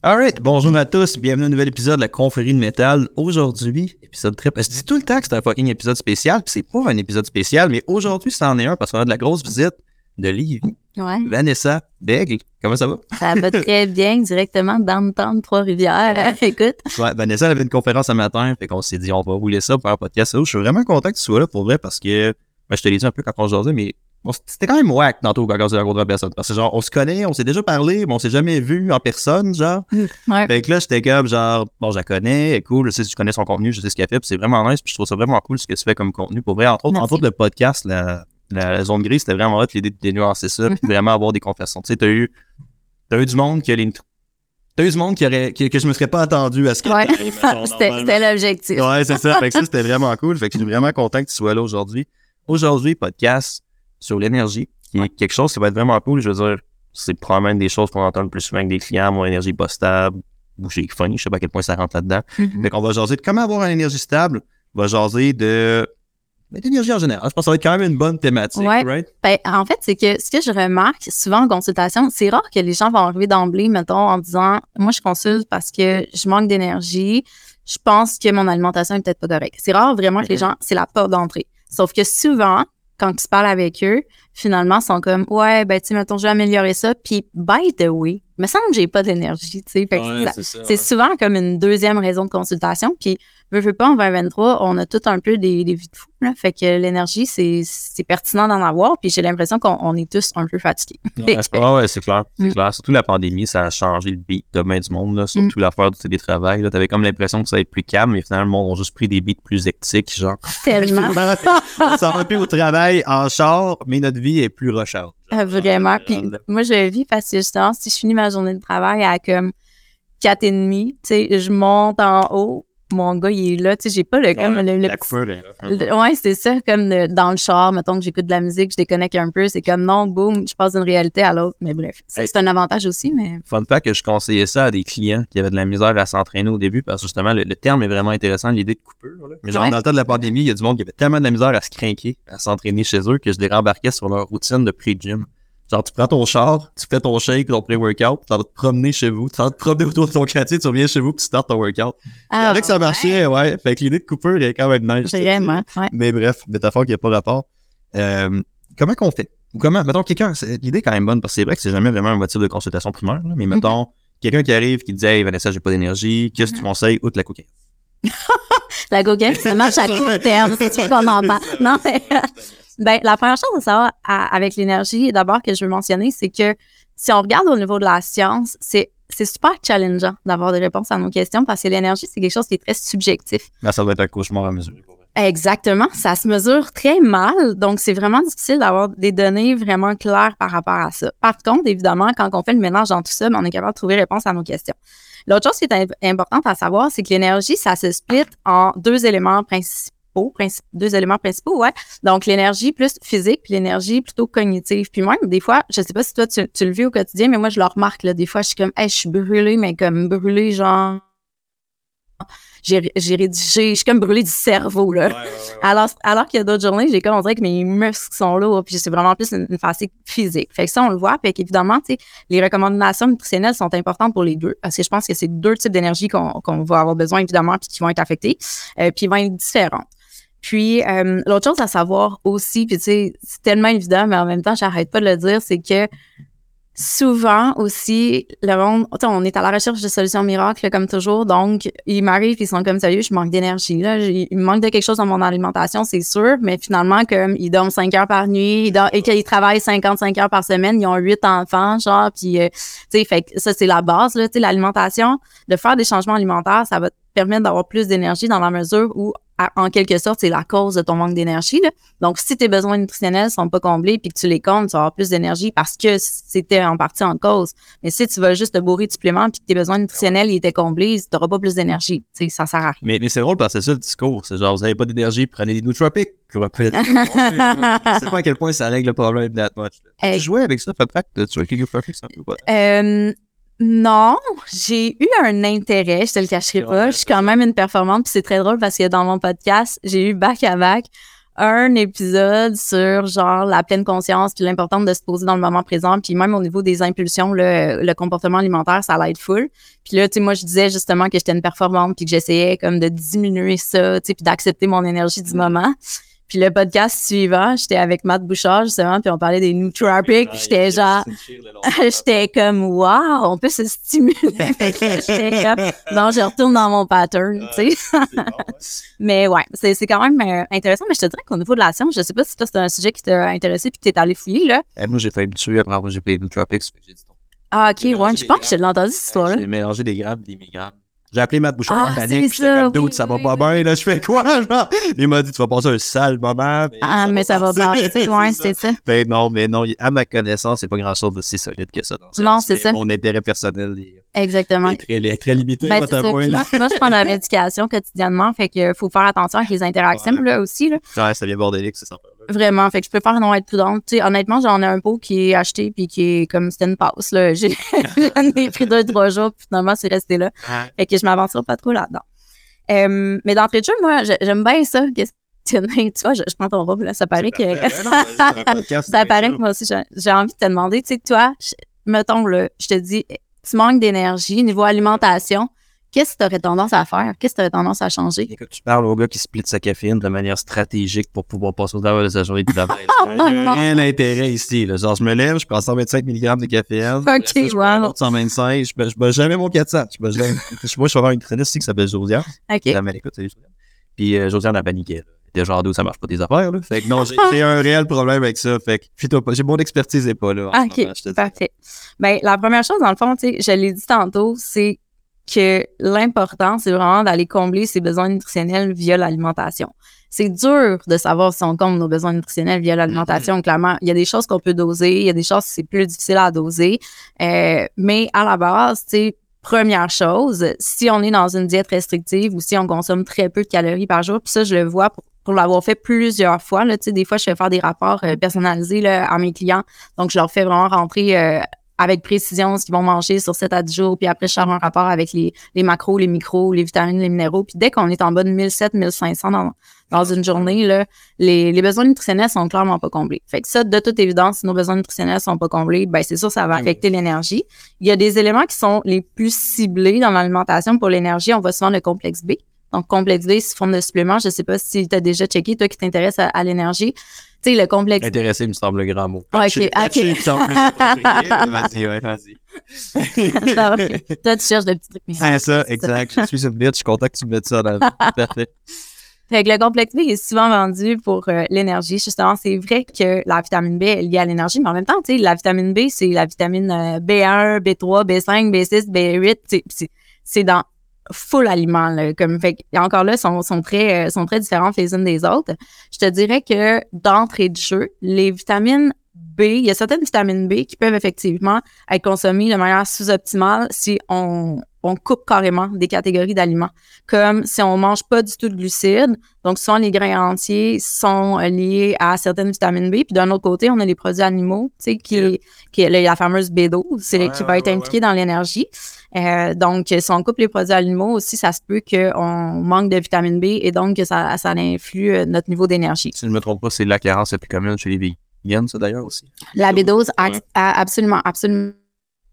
Alright, bonjour à tous, bienvenue à un nouvel épisode de la confrérie de métal. Aujourd'hui, épisode très... Je dis tout le temps que c'est un fucking épisode spécial, puis c'est pas un épisode spécial, mais aujourd'hui, c'en est un parce qu'on a de la grosse visite de Livy. Ouais. Vanessa Bègle, comment ça va? Ça va très bien, directement dans le temps de Trois-Rivières. Écoute. Ouais, Vanessa elle avait une conférence ce matin, fait qu'on s'est dit on va rouler ça pour faire un podcast. Je suis vraiment content que tu sois là pour vrai parce que ben, je te l'ai dit un peu quand on jasait, mais c'était quand même whack tantôt quand on s'est rencontré en personne. Parce que genre, on se connaît, on s'est déjà parlé, mais on s'est jamais vu en personne, genre. Ouais. Fait que là, j'étais comme genre, bon, je la connais, elle est cool, je sais si je connais son contenu, je sais ce qu'elle fait, puis c'est vraiment nice, puis je trouve ça vraiment cool ce que tu fais comme contenu. Pour vrai, entre autres, entre autres le podcast, la, la, la zone grise, c'était vraiment hot l'idée de dénuancer ça, puis vraiment avoir des conversations. Tu sais, t'as eu, t'as eu du monde qui a les. T'as eu du monde qui aurait, qui- que je me serais pas attendu à ce que Ouais. c'était l'objectif. Ouais, c'est ça. Fait que ça, c'était vraiment cool. Fait que je suis vraiment content que tu sois là aujourd'hui. Aujourd'hui, podcast sur l'énergie, qui est quelque chose qui va être vraiment cool. Je veux dire, c'est probablement une des choses qu'on entend le plus souvent avec des clients, mon énergie pas stable, ou chez Funny, je sais pas à quel point ça rentre là-dedans. Mhm. Fait qu'on va jaser de comment avoir une énergie stable. On va jaser de ben, d'énergie en général. Je pense que ça va être quand même une bonne thématique, Ouais. right? Ben, en fait, c'est que ce que je remarque souvent en consultation, c'est rare que les gens vont arriver d'emblée, mettons, en disant Moi, je consulte parce que je manque d'énergie, je pense que mon alimentation est peut-être pas correcte. C'est rare vraiment que les Mhm. gens, c'est la porte d'entrée. Sauf que souvent, quand tu parles avec eux, finalement, ils sont comme Ouais, ben, tu sais, mettons, je vais améliorer ça. Puis, by the way, me semble que j'ai pas d'énergie, tu sais. Ça- c'est ça. souvent comme une deuxième raison de consultation. Puis, veux, veux pas, en 2023, on a tout un peu des, des vies de fou. Là. Fait que l'énergie, c'est c'est pertinent d'en avoir. Puis, j'ai l'impression qu'on on est tous un peu fatigués. Ouais, c'est- ouais, clair. C'est Mm. clair. Surtout la pandémie, ça a changé le beat de main du monde, là, surtout l'affaire du télétravail. Là, t'avais comme l'impression que ça allait être plus calme, mais finalement, le monde a juste pris des beats plus hectiques, genre. Tellement. on s'en va plus au travail en char, mais notre vie est plus rush out. Ah, Vraiment. Puis, moi, je le vis parce que justement, si je finis ma journée de travail à comme 4 et demi, tu sais, je monte en haut. Mon gars, il est là. Tu sais, j'ai pas le, comme le, le la petit coupure, là. Le- Ouais, c'est ça, comme le- dans le char, mettons que j'écoute de la musique, je déconnecte un peu, c'est comme non, boum, je passe d'une réalité à l'autre. Mais bref, c'est Hey. un avantage aussi, mais Fun fact que je conseillais ça à des clients qui avaient de la misère à s'entraîner au début parce que justement, le, le terme est vraiment intéressant, l'idée de coupure. Là. Mais genre, Ouais. dans le temps de la pandémie, il y a du monde qui avait tellement de la misère à se craquer, à s'entraîner chez eux que je les rembarquais sur leur routine de pré-gym. Genre, tu prends ton char, tu fais ton shake, ton pré-workout, tu vas te promener chez vous, tu vas te promener autour de ton quartier, tu reviens chez vous, puis tu startes ton workout. ah, Avec que ça marchait, ouais. Fait que l'idée de coupure est quand même nice. Vraiment, ouais. Mais bref, métaphore qui n'a pas rapport. Euh, comment qu'on fait? Ou comment, mettons, quelqu'un, l'idée est quand même bonne, parce que c'est vrai que c'est jamais vraiment un motif de consultation primaire, là, mais mettons, quelqu'un qui arrive, qui dit, hey, Vanessa, j'ai pas d'énergie, qu'est-ce que tu conseilles, outre la cocaïne? La cocaïne, ça marche à court terme, c'est qu'on en parle. Non, mais, ben, la première chose à savoir à- avec l'énergie, d'abord, que je veux mentionner, c'est que si on regarde au niveau de la science, c'est c'est super challengeant d'avoir des réponses à nos questions parce que l'énergie, c'est quelque chose qui est très subjectif. Là, ça doit être un cauchemar à mesurer. Exactement. Ça se mesure très mal. Donc, c'est vraiment difficile d'avoir des données vraiment claires par rapport à ça. Par contre, évidemment, quand on fait le mélange dans tout ça, ben, on est capable de trouver réponse à nos questions. L'autre chose qui est im- importante à savoir, c'est que l'énergie, ça se split en deux éléments principaux. Princi- deux éléments principaux, ouais. Donc, l'énergie plus physique, puis l'énergie plutôt cognitive. Puis même, des fois, je sais pas si toi, tu, tu le vis au quotidien, mais moi, je le remarque, là. Des fois, je suis comme, hey, je suis brûlée, mais comme brûlée, genre, j'ai rédigé, je suis comme brûlée du cerveau, là. Alors, alors qu'il y a d'autres journées, j'ai comme on dirait que mes muscles sont lourds, puis c'est vraiment plus une, une fatigue physique. Fait que ça, on le voit. Puis évidemment, tu sais, les recommandations nutritionnelles sont importantes pour les deux, parce que je pense que c'est deux types d'énergie qu'on qu'on va avoir besoin, évidemment, puis qui vont être affectés, euh, puis ils vont être différents. Puis, euh, l'autre chose à savoir aussi, puis tu sais, c'est tellement évident, mais en même temps, j'arrête pas de le dire, c'est que souvent aussi, le monde, on est à la recherche de solutions miracles, comme toujours. Donc, ils m'arrivent, ils sont comme sérieux, je manque d'énergie. Là, il me manque de quelque chose dans mon alimentation, c'est sûr. Mais finalement, comme ils dorment 5 heures par nuit, ils dorment- et qu'ils travaillent 55 heures par semaine, ils ont 8 enfants, genre, puis, euh, tu sais, fait que ça, c'est la base, là, tu sais, l'alimentation. De faire des changements alimentaires, ça va permettre d'avoir plus d'énergie dans la mesure où, à- en quelque sorte, c'est la cause de ton manque d'énergie. Donc, si tes besoins nutritionnels sont pas comblés puis que tu les comptes, tu vas avoir plus d'énergie parce que c'était en partie en cause. Mais si tu vas juste te bourrer de suppléments puis que tes besoins nutritionnels ils étaient comblés, tu n'auras pas plus d'énergie. Ça sert à rien. Mais, mais c'est drôle parce que c'est ça le discours. C'est genre, vous avez pas d'énergie, prenez des nootropiques. Je sais pas à quel point ça règle le problème that much. Tu jouais avec ça, fait fact, tu as quelques nootropiques, non, j'ai eu un intérêt, je te le cacherai pas. Je suis quand même une performante, puis c'est très drôle parce que dans mon podcast, j'ai eu back à back un épisode sur genre la pleine conscience puis l'importance de se poser dans le moment présent puis même au niveau des impulsions le, le comportement alimentaire ça l'aide full puis là tu sais moi je disais justement que j'étais une performante puis que j'essayais comme de diminuer ça tu sais puis d'accepter mon énergie du moment puis le podcast suivant, j'étais avec Matt Bouchard, justement, puis on parlait des nootropics, puis j'étais genre, j'étais comme, wow, on peut se stimuler. j'étais comme, non, je retourne dans mon pattern, tu sais. mais ouais, c'est, c'est quand même euh, intéressant, mais je te dirais qu'au niveau de la science, je sais pas si toi, c'est un sujet qui t'a intéressé puis que t'es allé fouiller, là. Eh, moi, j'ai failli me tuer après avoir j'ai les nootropics, j'ai dit. Ah, ok, ouais, je pense que j'ai entendu cette histoire-là. J'ai mélangé des grammes, des milligrammes. J'ai appelé Matt Bouchard Ah, en panique. c'est J'étais ça, comme, dude, oui, ça va pas bien, là, je fais quoi, genre? Il m'a dit, tu vas passer un sale moment. Mais Ah, mais ça va bien. passer. Ouais, c'est ça. Ben non, mais non, à ma connaissance, c'est pas grand-chose de si solide que ça. Non, c'est ça. Mon intérêt personnel est, Exactement. est très, est très limité Ben, c'est ça. point, Moi, là. moi, je prends la médication quotidiennement, fait que faut faire attention avec les interactions, Ouais. là, aussi, là. Ouais, ça vient bordélique, c'est sympa. Vraiment. Fait que je peux faire non être prudente. Tu sais, honnêtement, j'en ai un pot qui est acheté puis qui est comme c'était une passe, là. J'ai, j'en ai pris deux, trois jours puis finalement, c'est resté là. Fait que je m'aventure pas trop là-dedans. Euh, mais d'entrée de jeu, moi, j'aime bien ça. questionner. Tu vois, je, je prends ton robe, là. Ça paraît que, ça paraît que moi aussi, j'ai, j'ai envie de te demander, tu sais, toi, je- mettons, là, je te dis, tu manques d'énergie, niveau alimentation, qu'est-ce que tu aurais tendance à faire? Qu'est-ce que tu aurais tendance à changer? Écoute, tu parles au gars qui split sa caféine de manière stratégique pour pouvoir passer au travers de sa journée de travail. Il n'y a rien d'intérêt ici. Là. Genre, je me lève, je prends 125 mg de caféine. Ok, je prends wow. un autre 125. Je ne bats jamais mon 400. Je jamais- Moi, je vais avoir une nutritionniste ici qui s'appelle Josiane. OK. Jamais l'écoute, salut Josiane. Puis euh, Josiane a paniqué. là. Elle était genre d'où ça marche pas tes affaires. Là? Fait que non, j'ai un réel problème avec ça. Fait que. J'ai mon expertise n'est pas là. OK, moment, je te dis. parfait. Ben, la première chose, dans le fond, tu sais, je l'ai dit tantôt, c'est que l'important, c'est vraiment d'aller combler ses besoins nutritionnels via l'alimentation. C'est dur de savoir si on comble nos besoins nutritionnels via l'alimentation. Clairement, il y a des choses qu'on peut doser, il y a des choses c'est plus difficile à doser. Euh, mais à la base, tu sais, première chose, si on est dans une diète restrictive ou si on consomme très peu de calories par jour, puis ça, je le vois pour, pour l'avoir fait plusieurs fois. Là, tu sais, des fois, je fais faire des rapports euh, personnalisés là, à mes clients. Donc, je leur fais vraiment rentrer euh, avec précision ce qu'ils vont manger sur 7 à 10 jours. Puis après, je sors un rapport avec les, les macros, les micros, les vitamines, les minéraux. Puis dès qu'on est en bas de 1700, 1500 dans, dans une journée, là, les, les besoins nutritionnels sont clairement pas comblés. Fait que ça, de toute évidence, si nos besoins nutritionnels sont pas comblés, ben c'est sûr, ça va Oui. affecter l'énergie. Il y a des éléments qui sont les plus ciblés dans l'alimentation pour l'énergie. On voit souvent le complexe B. Donc, complexe B, sous forme de supplément. Je sais pas si tu as déjà checké, toi qui t'intéresses à, à l'énergie. Sais, le complexe Intéressé, il me semble le grand mot. Ok, Patché, ok. patché, plus approprié. Vas-y, ouais, vas-y. Toi, tu cherches des petits trucs. Ah, ça, exact. Je suis une bitch. Je suis content que tu me mettes ça dans le Parfait. Fait que le complexe B est souvent vendu pour euh, l'énergie. Justement, c'est vrai que la vitamine B est liée à l'énergie, mais en même temps, tu sais, la vitamine B, c'est la vitamine euh, B1, B3, B5, B6, B8. c'est- c'est- C'est dans full aliment. Là, comme, fait encore là, sont, sont, très, euh, sont très différentes les unes des autres. Je te dirais que d'entrée de jeu, les vitamines B, il y a certaines vitamines B qui peuvent effectivement être consommées de manière sous-optimale si on, on coupe carrément des catégories d'aliments comme si on mange pas du tout de glucides. Donc, souvent, les grains entiers sont euh, liés à certaines vitamines B. Puis d'un autre côté, on a les produits animaux, tu sais, qui, qui est la, fameuse B12, c'est Ouais, qui ouais, va être ouais, impliquée dans l'énergie. Euh, donc, si on coupe les produits animaux aussi, ça se peut qu'on manque de vitamine B et donc que ça, ça influe euh, notre niveau d'énergie. Si je ne me trompe pas, c'est la carence la plus commune chez les vegans, ça d'ailleurs aussi. La B12, Ouais. absolument, absolument.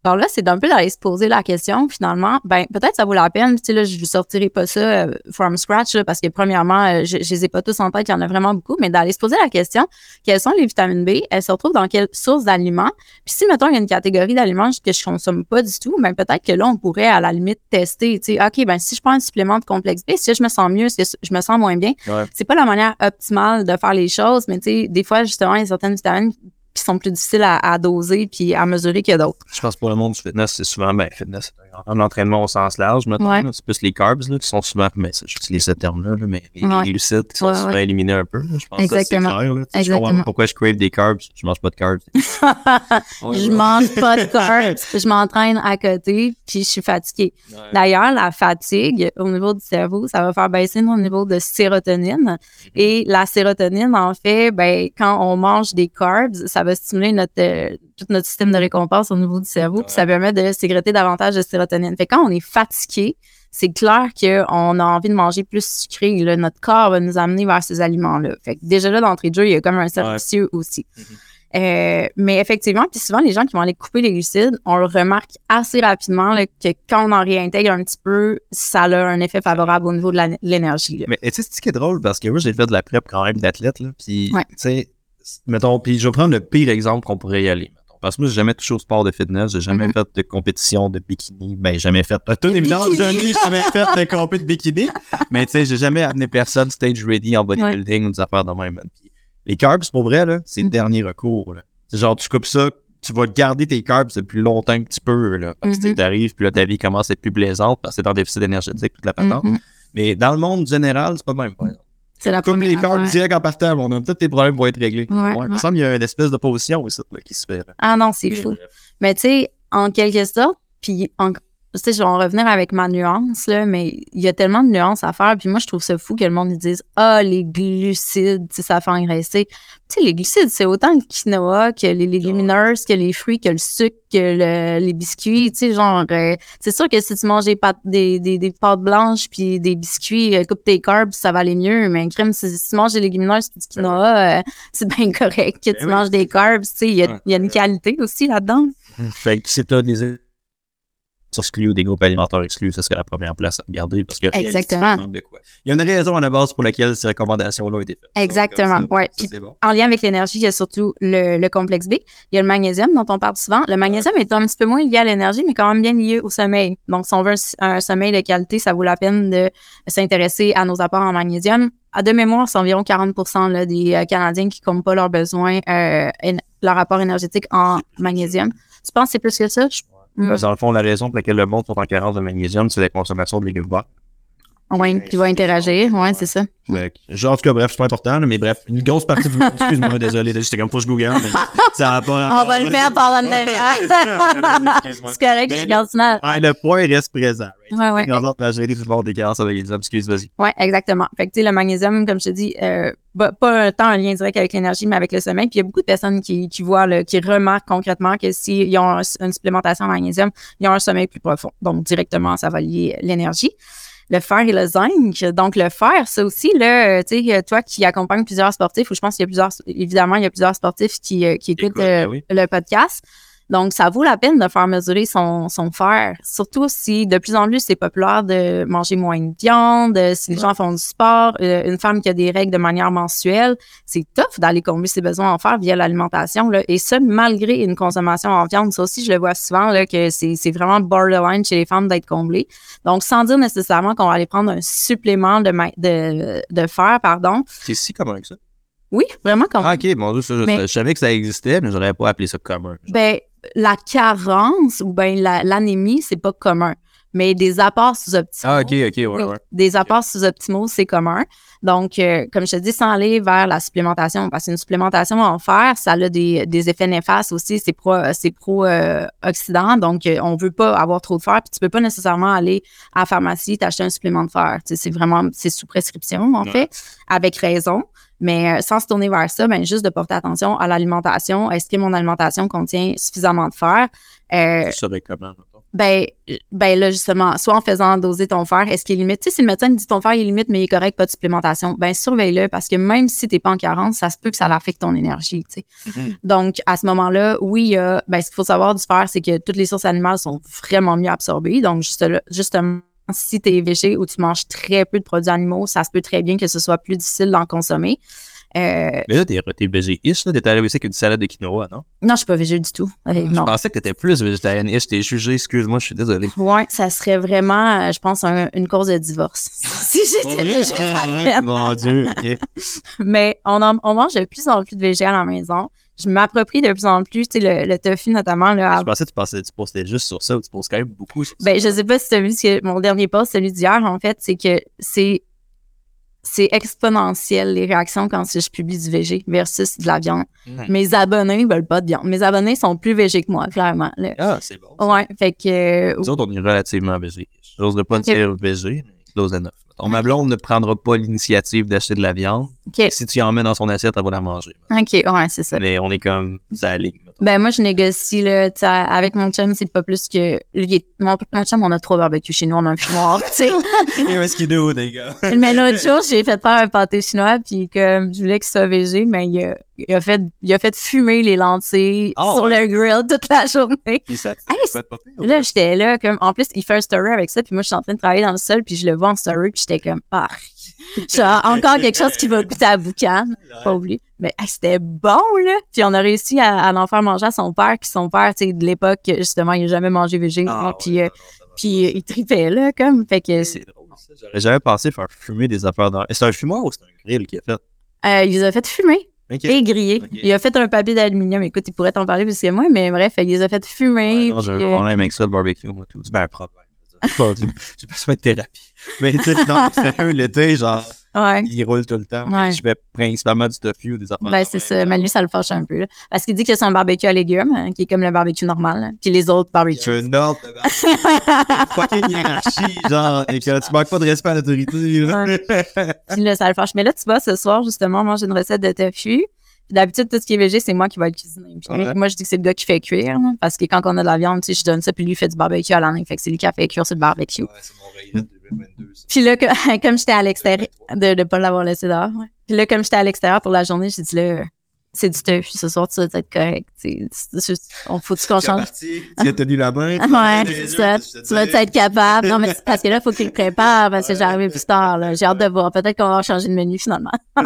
Alors là, c'est d'un peu d'aller se poser la question, finalement, ben peut-être ça vaut la peine. Tu sais, là, je ne sortirai pas ça euh, from scratch, là, parce que premièrement, euh, je ne les ai pas tous en tête, il y en a vraiment beaucoup, mais d'aller se poser la question, quelles sont les vitamines B? Elles se retrouvent dans quelle source d'aliments? Puis si, mettons, il y a une catégorie d'aliments que je consomme pas du tout, ben peut-être que là, on pourrait, à la limite, tester, tu sais, OK, ben si je prends un supplément de complexe B, si je me sens mieux, si je me sens moins bien, Ouais. c'est pas la manière optimale de faire les choses, mais tu sais, des fois, justement, il y a certaines vitamines qui sont plus difficiles à, à doser puis à mesurer que d'autres. Je pense que pour le monde du fitness, c'est souvent, ben, fitness, un entraînement au sens large, maintenant. Ouais. C'est plus les carbs, là, qui sont souvent, mais ça, j'utilise ce terme-là, là, mais les, Ouais. les glucides qui sont Ouais, souvent ouais. éliminés un peu. là. Je pense que Exactement. clair, là. Je Exactement. pourquoi je crave des carbs. Je mange pas de carbs. je mange pas de carbs, je m'entraîne à côté puis je suis fatiguée. Ouais. D'ailleurs, la fatigue au niveau du cerveau, ça va faire baisser notre niveau de sérotonine. Mhm. Et la sérotonine, en fait, ben, quand on mange des carbs, ça va stimuler notre, euh, tout notre système de récompense au niveau du cerveau, puis ça permet de sécréter davantage de sérotonine. Fait que quand on est fatigué, c'est clair qu'on a envie de manger plus sucré. Là. Notre corps va nous amener vers ces aliments-là. Fait que déjà là, d'entrée de jeu, il y a comme un cercle Ouais. aussi. Mhm. Euh, mais effectivement, puis souvent, les gens qui vont aller couper les glucides, on le remarque assez rapidement là, que quand on en réintègre un petit peu, ça a un effet favorable au niveau de la- de l'énergie. là. Mais tu sais, c'est ce qui est drôle parce que moi, j'ai fait de la prep quand même d'athlète, là. Puis, Ouais. tu sais, mettons, puis je vais prendre le pire exemple qu'on pourrait y aller. Parce que moi, j'ai jamais touché au sport de fitness, j'ai jamais Mhm. fait de compétition de bikini. Ben, jamais fait. À toute évidence, je n'ai jamais fait de compétition de bikini. Mais tu sais, j'ai jamais amené personne stage ready en bodybuilding ou des affaires de même. Puis, les carbs, pour vrai, là, c'est le Mhm. dernier recours, là. C'est genre, tu coupes ça, tu vas garder tes carbs le plus longtemps que tu peux, là. Parce que Mhm. tu arrives, puis là, ta vie commence à être plus plaisante parce que t'es en déficit énergétique, toute la patente. Mhm. Mais dans le monde général, c'est pas le même. par exemple. C'est la Comme première les affaire. direct en partant, on a peut-être tes problèmes vont être réglés. Ouais, Il me ouais. semble qu'il y a une espèce d'opposition aussi là, qui se fait. là. Ah non, c'est fou. Mais tu sais, en quelque sorte, puis en- tu sais, je vais en revenir avec ma nuance, là, mais il y a tellement de nuances à faire. Puis moi, je trouve ça fou que le monde dise Ah, les glucides, tu sais, ça fait engraisser. Tu sais, les glucides, c'est autant le quinoa que les légumineuses, que les fruits, que le sucre, que le- les biscuits. Tu sais, genre, euh, c'est sûr que si tu manges des pâtes, des, des, des pâtes blanches puis des biscuits, euh, coupe tes carbs, ça va aller mieux. Mais crème, si, si tu manges des légumineuses puis du quinoa, euh, c'est bien correct que tu oui. manges des carbs. Tu sais, il y, a- y une qualité aussi là-dedans. Fait que t'as des exclus ou des groupes alimentaires exclus, ça serait la première place à regarder parce que Exactement. il y a une raison à la base pour laquelle ces recommandations-là ont été faites. Exactement, Donc, ça, ouais. Puis- bon. En lien avec l'énergie, il y a surtout le, le complexe B. Il y a le magnésium dont on parle souvent. Le magnésium est un petit peu moins lié à l'énergie, mais quand même bien lié au sommeil. Donc, si on veut un, un sommeil de qualité, ça vaut la peine de s'intéresser à nos apports en magnésium. À de mémoire, c'est environ 40 là, des euh, Canadiens qui n'ont pas leurs besoins, euh, leur apport énergétique en magnésium. Tu penses que c'est plus que ça? Je- Mm. Dans le fond, la raison pour laquelle le monde sont en carence de magnésium, c'est la consommation de légumes verts. Oui, qui va interagir. Oui, c'est ça. Que, genre, en tout cas, bref, c'est pas important, mais bref, une grosse partie du monde, excuse-moi, désolé, j'étais comme faut que je google, mais ça va pas. On va le faire pendant le C'est correct, je garde ça. Ouais, le point reste présent. Ouais, ouais. Dans l'autre majorité du monde des carences avec les excuse, vas-y. Oui, exactement. Fait que, tu sais, le magnésium, comme je te dis, euh, bah, pas tant un lien direct avec l'énergie, mais avec le sommeil. Puis il y a beaucoup de personnes qui, qui voient, qui remarquent concrètement que s'ils ont un- une supplémentation en magnésium, ils ont un sommeil plus profond. Donc, directement, ça va lier l'énergie. Le fer et le zinc. Donc, le fer, ça aussi, là, euh, tu sais, toi qui accompagne plusieurs sportifs, ou je pense qu'il y a plusieurs, évidemment, il y a plusieurs sportifs qui, euh, qui écoutent Écoute, euh, ben oui. le podcast. Donc, ça vaut la peine de faire mesurer son, son fer, surtout si de plus en plus c'est populaire de manger moins de viande, euh, si les Ouais. gens font du sport, euh, une femme qui a des règles de manière mensuelle, c'est tough d'aller combler ses besoins en fer via l'alimentation, et ça malgré une consommation en viande. Ça aussi, je le vois souvent, là, que c'est vraiment borderline chez les femmes d'être comblé. Donc, sans dire nécessairement qu'on va aller prendre un supplément de, de, de fer, pardon. C'est si commun que ça. Oui, vraiment comme Ah, ok, bon, Dieu, ça, je, Mais- je savais que ça existait, mais j'aurais pas appelé ça commun. Ben, la carence ou ben la- l'anémie, c'est pas commun. Mais des apports sous-optimaux. Ah, ok, ok, ouais, ouais. Des apports sous-optimaux, c'est commun. Donc, euh, comme je te dis, sans aller vers la supplémentation, parce qu'une supplémentation en fer, ça a des, des effets néfastes aussi, c'est pro, c'est pro-oxydant. donc, euh, on veut pas avoir trop de fer, puis tu peux pas nécessairement aller à la pharmacie t'acheter un supplément de fer. C'est vraiment, c'est sous prescription, en Ouais. fait, avec raison. Mais euh, sans se tourner vers ça, ben, juste de porter attention à l'alimentation. Est-ce que mon alimentation contient suffisamment de fer? Euh, Je saurais comment, ben, ben là, justement, soit en faisant doser ton fer, est-ce qu'il est limite? Tu sais, si le médecin dit ton fer il est limite, mais il est correct, pas de supplémentation, ben surveille-le parce que même si t'es pas en carence, ça se peut que ça affecte ton énergie, tu sais. Mhm. Donc, à ce moment-là, oui, ben, ce qu'il faut savoir du fer, c'est que toutes les sources animales sont vraiment mieux absorbées. Donc, juste là- justement, si tu es végé ou tu manges très peu de produits animaux, ça se peut très bien que ce soit plus difficile d'en consommer. Euh, Mais là, t'es, t'es végé-ish, là. T'es arrivé aussi avec une salade de quinoa, non? non, je suis pas végé du tout. Euh, Je non. pensais que t'étais plus végétarienne-ish. T'es jugé, excuse-moi, je suis désolé. Ouais, ça serait vraiment, euh, je pense, un- une cause de divorce. si j'étais végétarienne. Mon Dieu, ok. Mais on, en- on mange de plus en plus de végé à la maison. Je m'approprie de plus en plus, tu sais, le, le tofu notamment. Là, Je pensais que tu, pensais, tu postais juste sur ça ou tu poses quand même beaucoup sur ça. ben, je sais pas si tu as vu ce que mon dernier post, celui d'hier, en fait, c'est que c'est c'est exponentiel les réactions quand je publie du végé versus de la viande. Mes abonnés veulent pas de viande. Mes abonnés sont plus végés que moi, clairement. là. Ah, c'est bon. Ouais, fait que euh, Nous autres, on est relativement végé. J'ose pas dire végé, mais close enough. Ton ma blonde ne prendra pas l'initiative d'acheter de la viande. Si tu en mets dans son assiette, elle va la manger. OK, ouais, c'est ça. Mais on est comme ça ligne. Ben, moi, je négocie, là, tu sais, avec mon chum, c'est pas plus que. lui, Mon, mon chum, on a trois barbecues chez nous, on a un fumoir, tu sais. Qu'est-ce qu'il est les gars? Mais l'autre jour, j'ai fait faire un pâté chinois, puis comme je voulais qu'il soit végé, mais il a, il a fait, il a fait fumer les lentilles Oh, sur le grill toute la journée. Puis ça, Hey, ça pire, ou Là, j'étais là, comme, en plus, il fait un story avec ça, puis moi, je suis en train de travailler dans le sol, puis je le vois en story, puis j'étais comme, ah, genre, encore quelque chose qui va goûter à boucan, pas oublié. Mais hey, c'était bon, là. Puis on a réussi à, à en faire manger à son père, qui son père, tu sais, de l'époque, justement, il n'a jamais mangé végé, Ah, puis, euh, puis euh, il tripait, là, comme, fait que, C'est drôle, ça. J'aurais jamais pensé faire fumer des affaires dans. C'est un fumoir ou c'est un grill qui a fait? euh, il les a fait fumer. Et grillé. Ok. Il a fait un papier d'aluminium. Écoute, il pourrait t'en parler plus que moi, mais bref, il les a fait fumer. Ouais, non, j'ai un problème avec ça, le barbecue, moi, tout. C'est bien un problème. Pas J'ai besoin de thérapie. Mais tu sais, non, sérieux, l'été, genre, ouais. il roule tout le temps. Ouais. Je fais principalement du tofu ou des affaires. Ben, c'est ça. Mais lui, ça le fâche un peu. là. Parce qu'il dit que c'est un barbecue à légumes, hein, qui est comme le barbecue normal. là. Puis les autres Tu barbecues. une ordre de fucking hiérarchie, genre, et que tu manques pas de respect à l'autorité. là. Puis là, ça le fâche. Mais là, tu vois, ce soir, justement, j'ai une recette de tofu. D'habitude, tout ce qui est végé, c'est moi qui vais le cuisiner. Puis Ouais. Moi, je dis que c'est le gars qui fait cuire. là, parce que quand on a de la viande, tu sais, je donne ça, puis lui, il fait du barbecue à l'année. Fait que c'est lui qui a fait cuire sur le barbecue. Ouais, c'est mon rayette 2022. ça. Puis là, comme j'étais à l'extérieur, de ne pas l'avoir laissé dehors. ouais. Puis là, comme j'étais à l'extérieur pour la journée, j'ai dit là, c'est du tofu ce soir, tu vas être correct. juste- On faut qu'on change. tu as tenu la main. Ouais, c'est ça. Tu vas être capable. Non, mais parce que là, il faut qu'il prépare parce que j'arrive plus tard. là. J'ai hâte de voir. Peut-être qu'on va changer de menu finalement.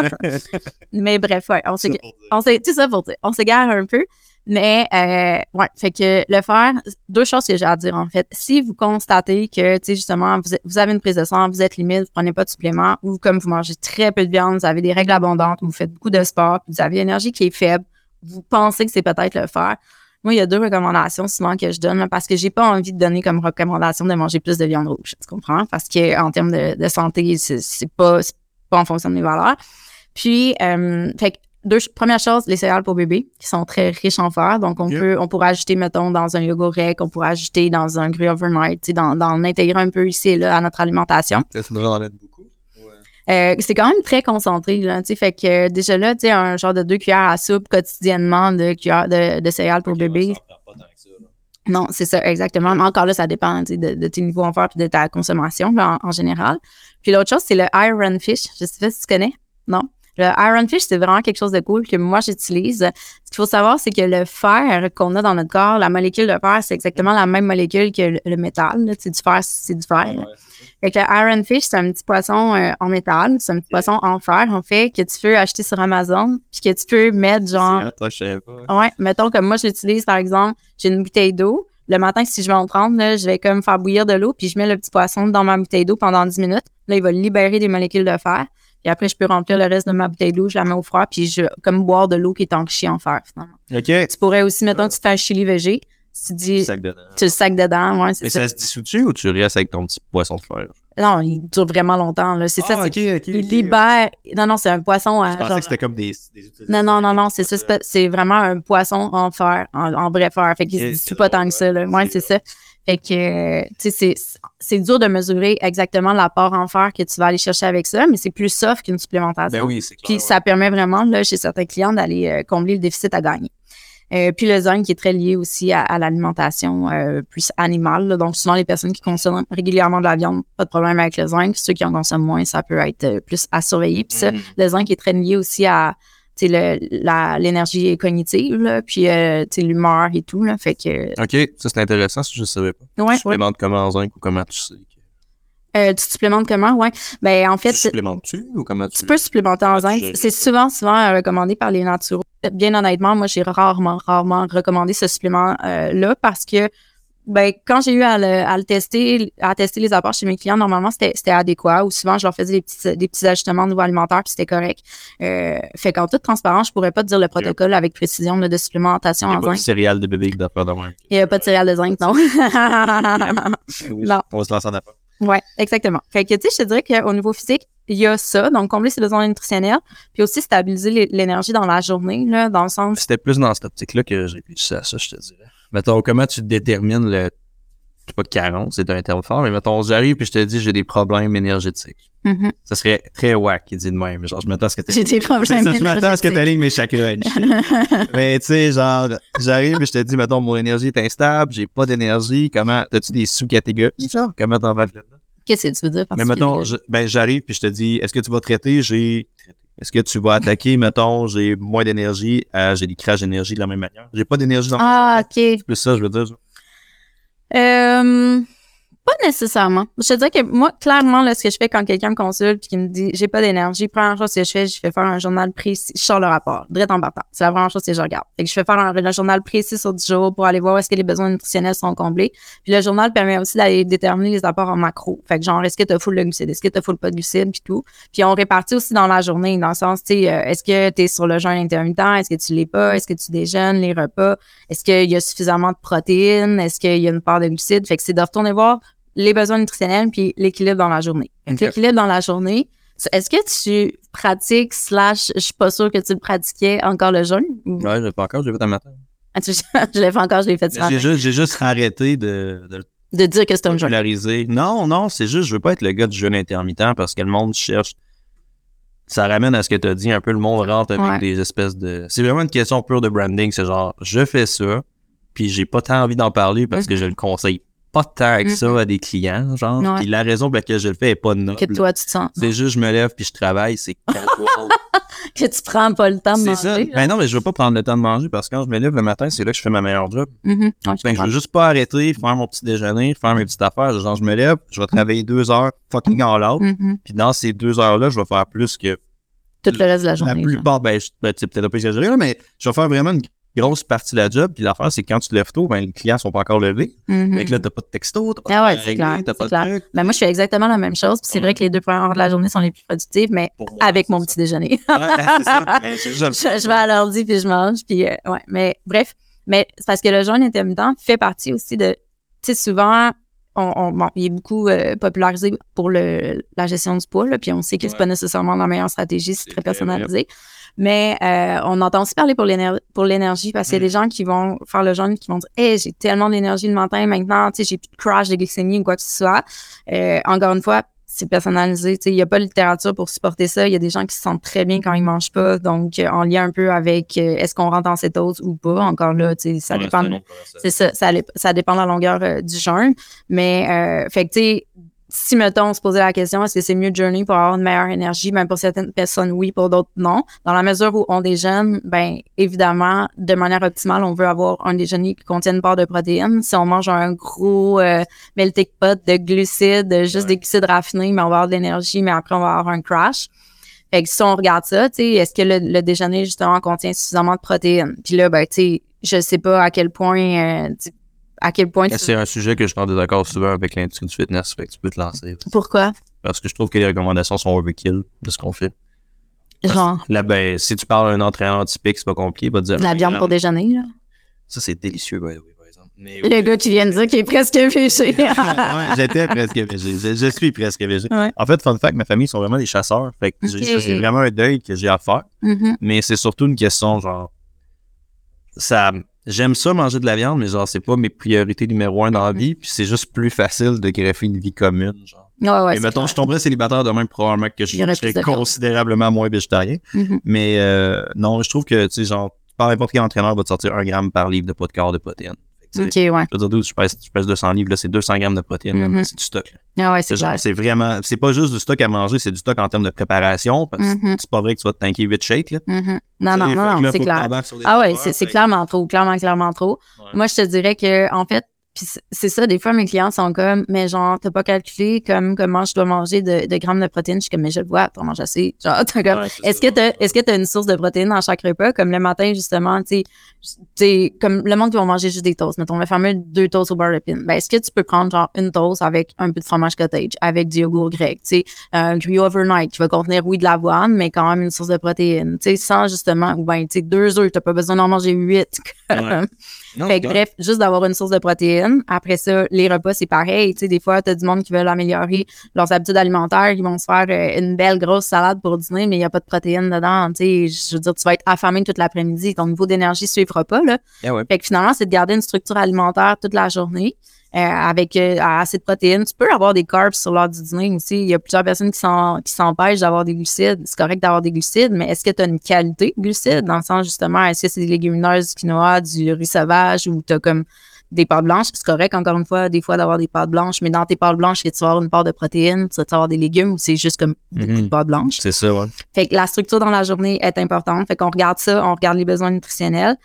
mais bref, ouais, on s'est on s'est tout ça pour dire on s'égare un peu mais euh, ouais fait que le faire deux choses que j'ai à dire en fait si vous constatez que tu sais justement vous, avez une prise de sang vous êtes limite vous prenez pas de supplément ou comme vous mangez très peu de viande vous avez des règles abondantes vous faites beaucoup de sport puis vous avez l'énergie qui est faible vous pensez que c'est peut-être le faire moi, il y a deux recommandations souvent que je donne parce que j'ai pas envie de donner comme recommandation de manger plus de viande rouge. Tu comprends? Parce que en termes de, santé, c'est pas, pas en fonction de mes valeurs. Puis, euh, fait deux, première chose, les céréales pour bébé, qui sont très riches en fer. Donc, on peut, on pourrait ajouter, mettons, dans un yogourt rec, on pourrait ajouter dans un gruyère overnight, tu sais, dans, dans l'intégrer un peu ici et là à notre alimentation. Ça devrait en être beaucoup. Ouais. Euh, c'est quand même très concentré, là, tu sais, fait que euh, déjà là, tu sais, un genre de deux cuillères à soupe quotidiennement de cuillères de, de céréales pour bébé. Ça en prend pas tant que ça, là. Non, c'est ça, exactement. Mais encore là, ça dépend de, de tes niveaux en fer et de ta consommation là, en, en général. Puis l'autre chose, c'est le Iron Fish. Je sais pas si tu connais. Non? Le Iron Fish, c'est vraiment quelque chose de cool que moi, j'utilise. Ce qu'il faut savoir, c'est que le fer qu'on a dans notre corps, la molécule de fer, c'est exactement la même molécule que le, le métal. là. Sais, du fer, c'est du fer. Ouais, Fait que le Iron Fish, c'est un petit poisson euh, en métal. C'est un petit poisson en fer, en fait, que tu peux acheter sur Amazon puis que tu peux mettre c'est genre. Toi, je savais pas. Ouais, mettons comme moi, je l'utilise, par exemple, j'ai une bouteille d'eau. Le matin, si je vais en prendre, là, je vais comme faire bouillir de l'eau, puis je mets le petit poisson dans ma bouteille d'eau pendant 10 minutes. Là, il va libérer des molécules de fer. Puis après, je peux remplir le reste de ma bouteille d'eau, je la mets au froid, puis je comme boire de l'eau qui est enrichie en fer, finalement. OK. Tu pourrais aussi, mettons tu fais un chili végé, si tu dis, Sac dedans. tu le sacs dedans, ouais, Mais ça. ça se dissout-tu ou tu restes avec ton petit poisson de fer? Non, il dure vraiment longtemps, là. C'est ça, Ah, c'est ok, ok. il libère. Non, non, c'est un poisson à. Je pensais genre- que c'était comme des. des Non, non, non, non, c'est ça. c'est vraiment un poisson en fer, en, en vrai fer. Fait qu'il se dissout c'est pas tant que ça, là. Ouais, c'est ça. Fait que, euh, tu sais, c'est- dur de mesurer exactement l'apport en fer que tu vas aller chercher avec ça, mais c'est plus soft qu'une supplémentation. Ben oui, c'est. Puis ça permet vraiment, là, chez certains clients, d'aller euh, combler le déficit à gagner. Euh, puis le zinc qui est très lié aussi à, à l'alimentation euh, plus animale. là. Donc souvent les personnes qui consomment régulièrement de la viande, pas de problème avec le zinc. Ceux qui en consomment moins, ça peut être plus à surveiller. Puis ça, Mhm. le zinc est très lié aussi à l'énergie cognitive, là, puis euh, l'humeur et tout. Là, fait que, OK, ça c'est intéressant, ça je savais pas. ouais, tu ouais. supplémentes comment en zinc ou comment tu sais? que- Euh, tu supplémentes comment? Ouais. Ben, en fait, Tu supplémentes-tu ou comment tu... Tu peux supplémenter en zinc. C'est souvent, souvent euh, recommandé par les naturaux. Bien honnêtement, moi, j'ai rarement, rarement recommandé ce supplément-là parce que, ben, quand j'ai eu à le, à le tester, à tester les apports chez mes clients, normalement, c'était c'était adéquat ou souvent, je leur faisais des petits, des petits ajustements au niveau alimentaire puis c'était correct. Euh, fait qu'en toute transparence, je pourrais pas te dire le protocole avec précision là, de supplémentation Il y a en pas de zinc. céréales de bébé qui doivent faire de même. Il n'y a pas de céréales de zinc, non. Non. On va se lancer en affaire. Ouais, exactement. Fait que, tu sais, je te dirais qu'au niveau physique, il y a ça, donc combler ses besoins nutritionnels, puis aussi stabiliser l'é- l'énergie dans la journée, là, dans le sens. C'était plus dans cette optique-là que j'ai réfléchi à ça, je te dirais. Mettons, comment tu détermines le sais pas 40, c'est un terme fort, mais mettons, j'arrive puis je te dis j'ai des problèmes énergétiques. Mhm. Ça serait très wack qui dit de même. Genre, je m'attends à ce que tu J'ai des problèmes. je m'attends à ce que tu alignes mes chakras. mais tu sais, genre, j'arrive et je te dis, mettons, mon énergie est instable, j'ai pas d'énergie. Comment, as-tu des sous-catégories? Genre, comment t'en vas là-dedans? Qu'est-ce que tu veux dire? par Mais mettons, je- ben, j'arrive puis je te dis, est-ce que tu vas traiter? J'ai. Est-ce que tu vas attaquer? Mettons, j'ai moins d'énergie, euh, j'ai des crashs d'énergie de la même manière? J'ai pas d'énergie dans Ah, OK. C'est plus ça, je veux dire. Euh, pas nécessairement. Je te dirais que moi, clairement, là, ce que je fais quand quelqu'un me consulte et qui me dit j'ai pas d'énergie, première chose que je fais, je fais faire un journal précis. Je sors le rapport, direct en partant. C'est la première chose que je regarde. Fait que je fais faire un, un journal précis sur 10 jours pour aller voir est-ce que les besoins nutritionnels sont comblés. Puis le journal permet aussi d'aller déterminer les apports en macro. Fait que genre, est-ce que tu as full de glucides, est-ce que tu as full pas de glucides, puis tout. Puis on répartit aussi dans la journée, dans le sens, tu sais, euh, est-ce que tu es sur le jeûne intermittent, est-ce que tu l'es pas, est-ce que tu déjeunes, les repas, est-ce qu'il y a suffisamment de protéines, est-ce qu'il y a une part de glucides? Fait que c'est de retourner voir les besoins nutritionnels puis l'équilibre dans la journée. L'équilibre dans la journée, est-ce que tu pratiques slash, je suis pas sûre que tu le pratiquais encore le jeûne? Ou- Ouais, je l'ai pas encore, je l'ai fait un matin. Ah, tu- je l'ai fait encore, je l'ai fait ce matin. J'ai juste, j'ai juste arrêté de, de De dire que c'est un jeûne. Non, non, c'est juste, je veux pas être le gars du jeûne intermittent parce que le monde cherche. Ça ramène à ce que tu as dit, un peu le monde rentre avec Ouais. des espèces de. C'est vraiment une question pure de branding. C'est genre, je fais ça, puis j'ai pas tant envie d'en parler parce que je le conseille pas tant que ça à des clients, genre. Ouais. Puis la raison pour laquelle je le fais est pas noble. Que toi, tu te sens. C'est juste, je me lève puis je travaille, c'est. Que tu prends pas le temps de C'est manger. ça. Ben non, mais je veux pas prendre le temps de manger parce que quand je me lève le matin, c'est là que je fais ma meilleure job. Mhm. Ouais, je Ben, je veux juste pas arrêter, faire mon petit déjeuner, faire mes petites affaires. Genre, je me lève, je vais travailler deux heures fucking en out. Mhm. Puis dans ces deux heures-là, je vais faire plus que Tout le reste de la la journée. genre. plupart. Ben, ben, sais, peut-être un peu exagéré, là, mais je vais faire vraiment une grosse partie de la job. Puis l'affaire, c'est que quand tu te lèves tôt, ben, les clients sont pas encore levés. Mhm. Fait que là, t'as pas de texto, t'as pas Ah ouais, de clair, pas clair. Ben moi, je fais exactement la même chose. Puis c'est vrai que les deux premières heures de la journée sont les plus productives, mais moi, avec mon ça. petit déjeuner. Ouais, c'est ça. Ben, juste- je, je vais à l'ordi puis je mange puis euh, ouais mais bref mais c'est parce que le jeûne intermittent fait partie aussi de tu sais souvent on, on- bon, il est beaucoup euh, popularisé pour le, la gestion du poids là, puis on sait que c'est pas nécessairement la meilleure stratégie c'est très personnalisé mais euh, on entend aussi parler pour l'éner- pour l'énergie parce qu'il y a Mm. des gens qui vont faire le jeûne qui vont dire hey j'ai tellement d'énergie le matin maintenant tu sais j'ai plus de crash de glycémie ou quoi que ce soit Euh, encore une fois c'est personnalisé. Tu sais, Il n'y a pas de littérature pour supporter ça. Il y a des gens qui se sentent très bien quand ils mangent pas. Donc, euh, en lien un peu avec euh, est-ce qu'on rentre en cétose ou pas? Encore là, tu sais, ça dépend. ça, ça, ça dépend de la longueur euh, du jeûne. Mais, euh, fait que, tu sais, si, mettons, on se posait la question, est-ce que c'est mieux de journey pour avoir une meilleure énergie? Ben, pour certaines personnes, oui, pour d'autres, non. Dans la mesure où on déjeune, ben, évidemment, de manière optimale, on veut avoir un déjeuner qui contienne une part de protéines. Si on mange un gros euh, melting pot de glucides, juste Ouais. des glucides raffinés, mais on va avoir de l'énergie, mais après, on va avoir un crash. Fait que si on regarde ça, tu sais, est-ce que le, le déjeuner, justement, contient suffisamment de protéines? Puis là, ben, tu sais, je sais pas à quel point, euh, à quel point tu- C'est un sujet que je suis en désaccord souvent avec l'industrie du fitness, fait que tu peux te lancer. Pourquoi? Parce que je trouve que les recommandations sont overkill de ce qu'on fait. Genre, Là, ben, si tu parles à un entraîneur typique, c'est pas compliqué, il va te dire. de la viande pour déjeuner, là. Ça, c'est délicieux, by the way, par exemple. Mais, Le gars qui vient de dire qu'il est presque végé. Ouais, J'étais presque végé. Je, je suis presque végé. Ouais. En fait, fun fact, ma famille sont vraiment des chasseurs. Fait que j'ai- Ok. ça, c'est vraiment un deuil que j'ai à faire. Mhm. mais c'est surtout une question, genre. Ça. J'aime ça manger de la viande, mais genre, c'est pas mes priorités numéro un dans la vie, puis c'est juste plus facile de greffer une vie commune, genre. Ouais, ouais. Et c'est mettons, clair. je tomberais célibataire demain, probablement que je serais considérablement moins végétarien. Mhm. Mais euh, non, je trouve que, tu sais, genre, par n'importe quel entraîneur va te sortir un gramme par livre de pas de quart de protéines. Ok, ouais. Je veux dire, je pèse, je pèse 200 livres, là, c'est 200 grammes de protéines, Mhm. c'est du stock. Ah ouais, c'est C'est genre, clair. c'est vraiment, c'est pas juste du stock à manger, c'est du stock en termes de préparation, parce que Mhm. c'est pas vrai que tu vas te tanker 8 shakes, là. Mhm. Non, non, non, non, c'est clair. Ah ouais, c'est clairement trop, clairement, clairement trop. Ouais. Moi, je te dirais que, en fait, puis c'est- ça, des fois, mes clients sont comme, mais genre, t'as pas calculé comme comment je dois manger de, de grammes de protéines? Je suis comme, mais je le vois, t'en manges assez. Genre, t'as comme, Ouais, ça. que t'as, est-ce que t'as une source de protéines dans chaque repas? Comme le matin, justement, tu sais, comme le monde qui va manger juste des toasts. Mettons, le fameux deux toasts au beurre de pin. Ben, est-ce que tu peux prendre, genre, une toast avec un peu de fromage cottage, avec du yogourt grec, tu sais, un gruyère overnight qui va contenir, oui, de l'avoine, mais quand même une source de protéines, tu sais, sans justement, ou ben, tu sais, deux œufs, t'as pas besoin d'en manger huit. Ouais. Non, Fait que bref, juste d'avoir une source de protéines. Après ça, les repas, c'est pareil. Tu sais, des fois, t'as du monde qui veulent améliorer leurs habitudes alimentaires. Ils vont se faire euh, une belle grosse salade pour dîner, mais il n'y a pas de protéines dedans. Tu sais, je veux dire, tu vas être affamé toute l'après-midi. Ton niveau d'énergie ne suivra pas, là. Ouais. Fait que finalement, c'est de garder une structure alimentaire toute la journée. Euh, avec euh, assez de protéines. Tu peux avoir des carbs sur l'heure du dîner aussi. Il y a plusieurs personnes qui qui s'empêchent d'avoir des glucides. C'est correct d'avoir des glucides, mais est-ce que tu as une qualité de glucides? Dans le sens, justement, est-ce que c'est des légumineuses, du quinoa, du riz sauvage ou tu as comme des pâtes blanches? C'est correct, encore une fois, des fois d'avoir des pâtes blanches, mais dans tes pâtes blanches, que tu vas avoir une part de protéines? Tu vas avoir des légumes ou c'est juste comme beaucoup Mhm. de pâtes blanches? C'est ça, ouais. Fait que la structure dans la journée est importante. Fait qu'on regarde ça, on regarde les besoins nutritionnels.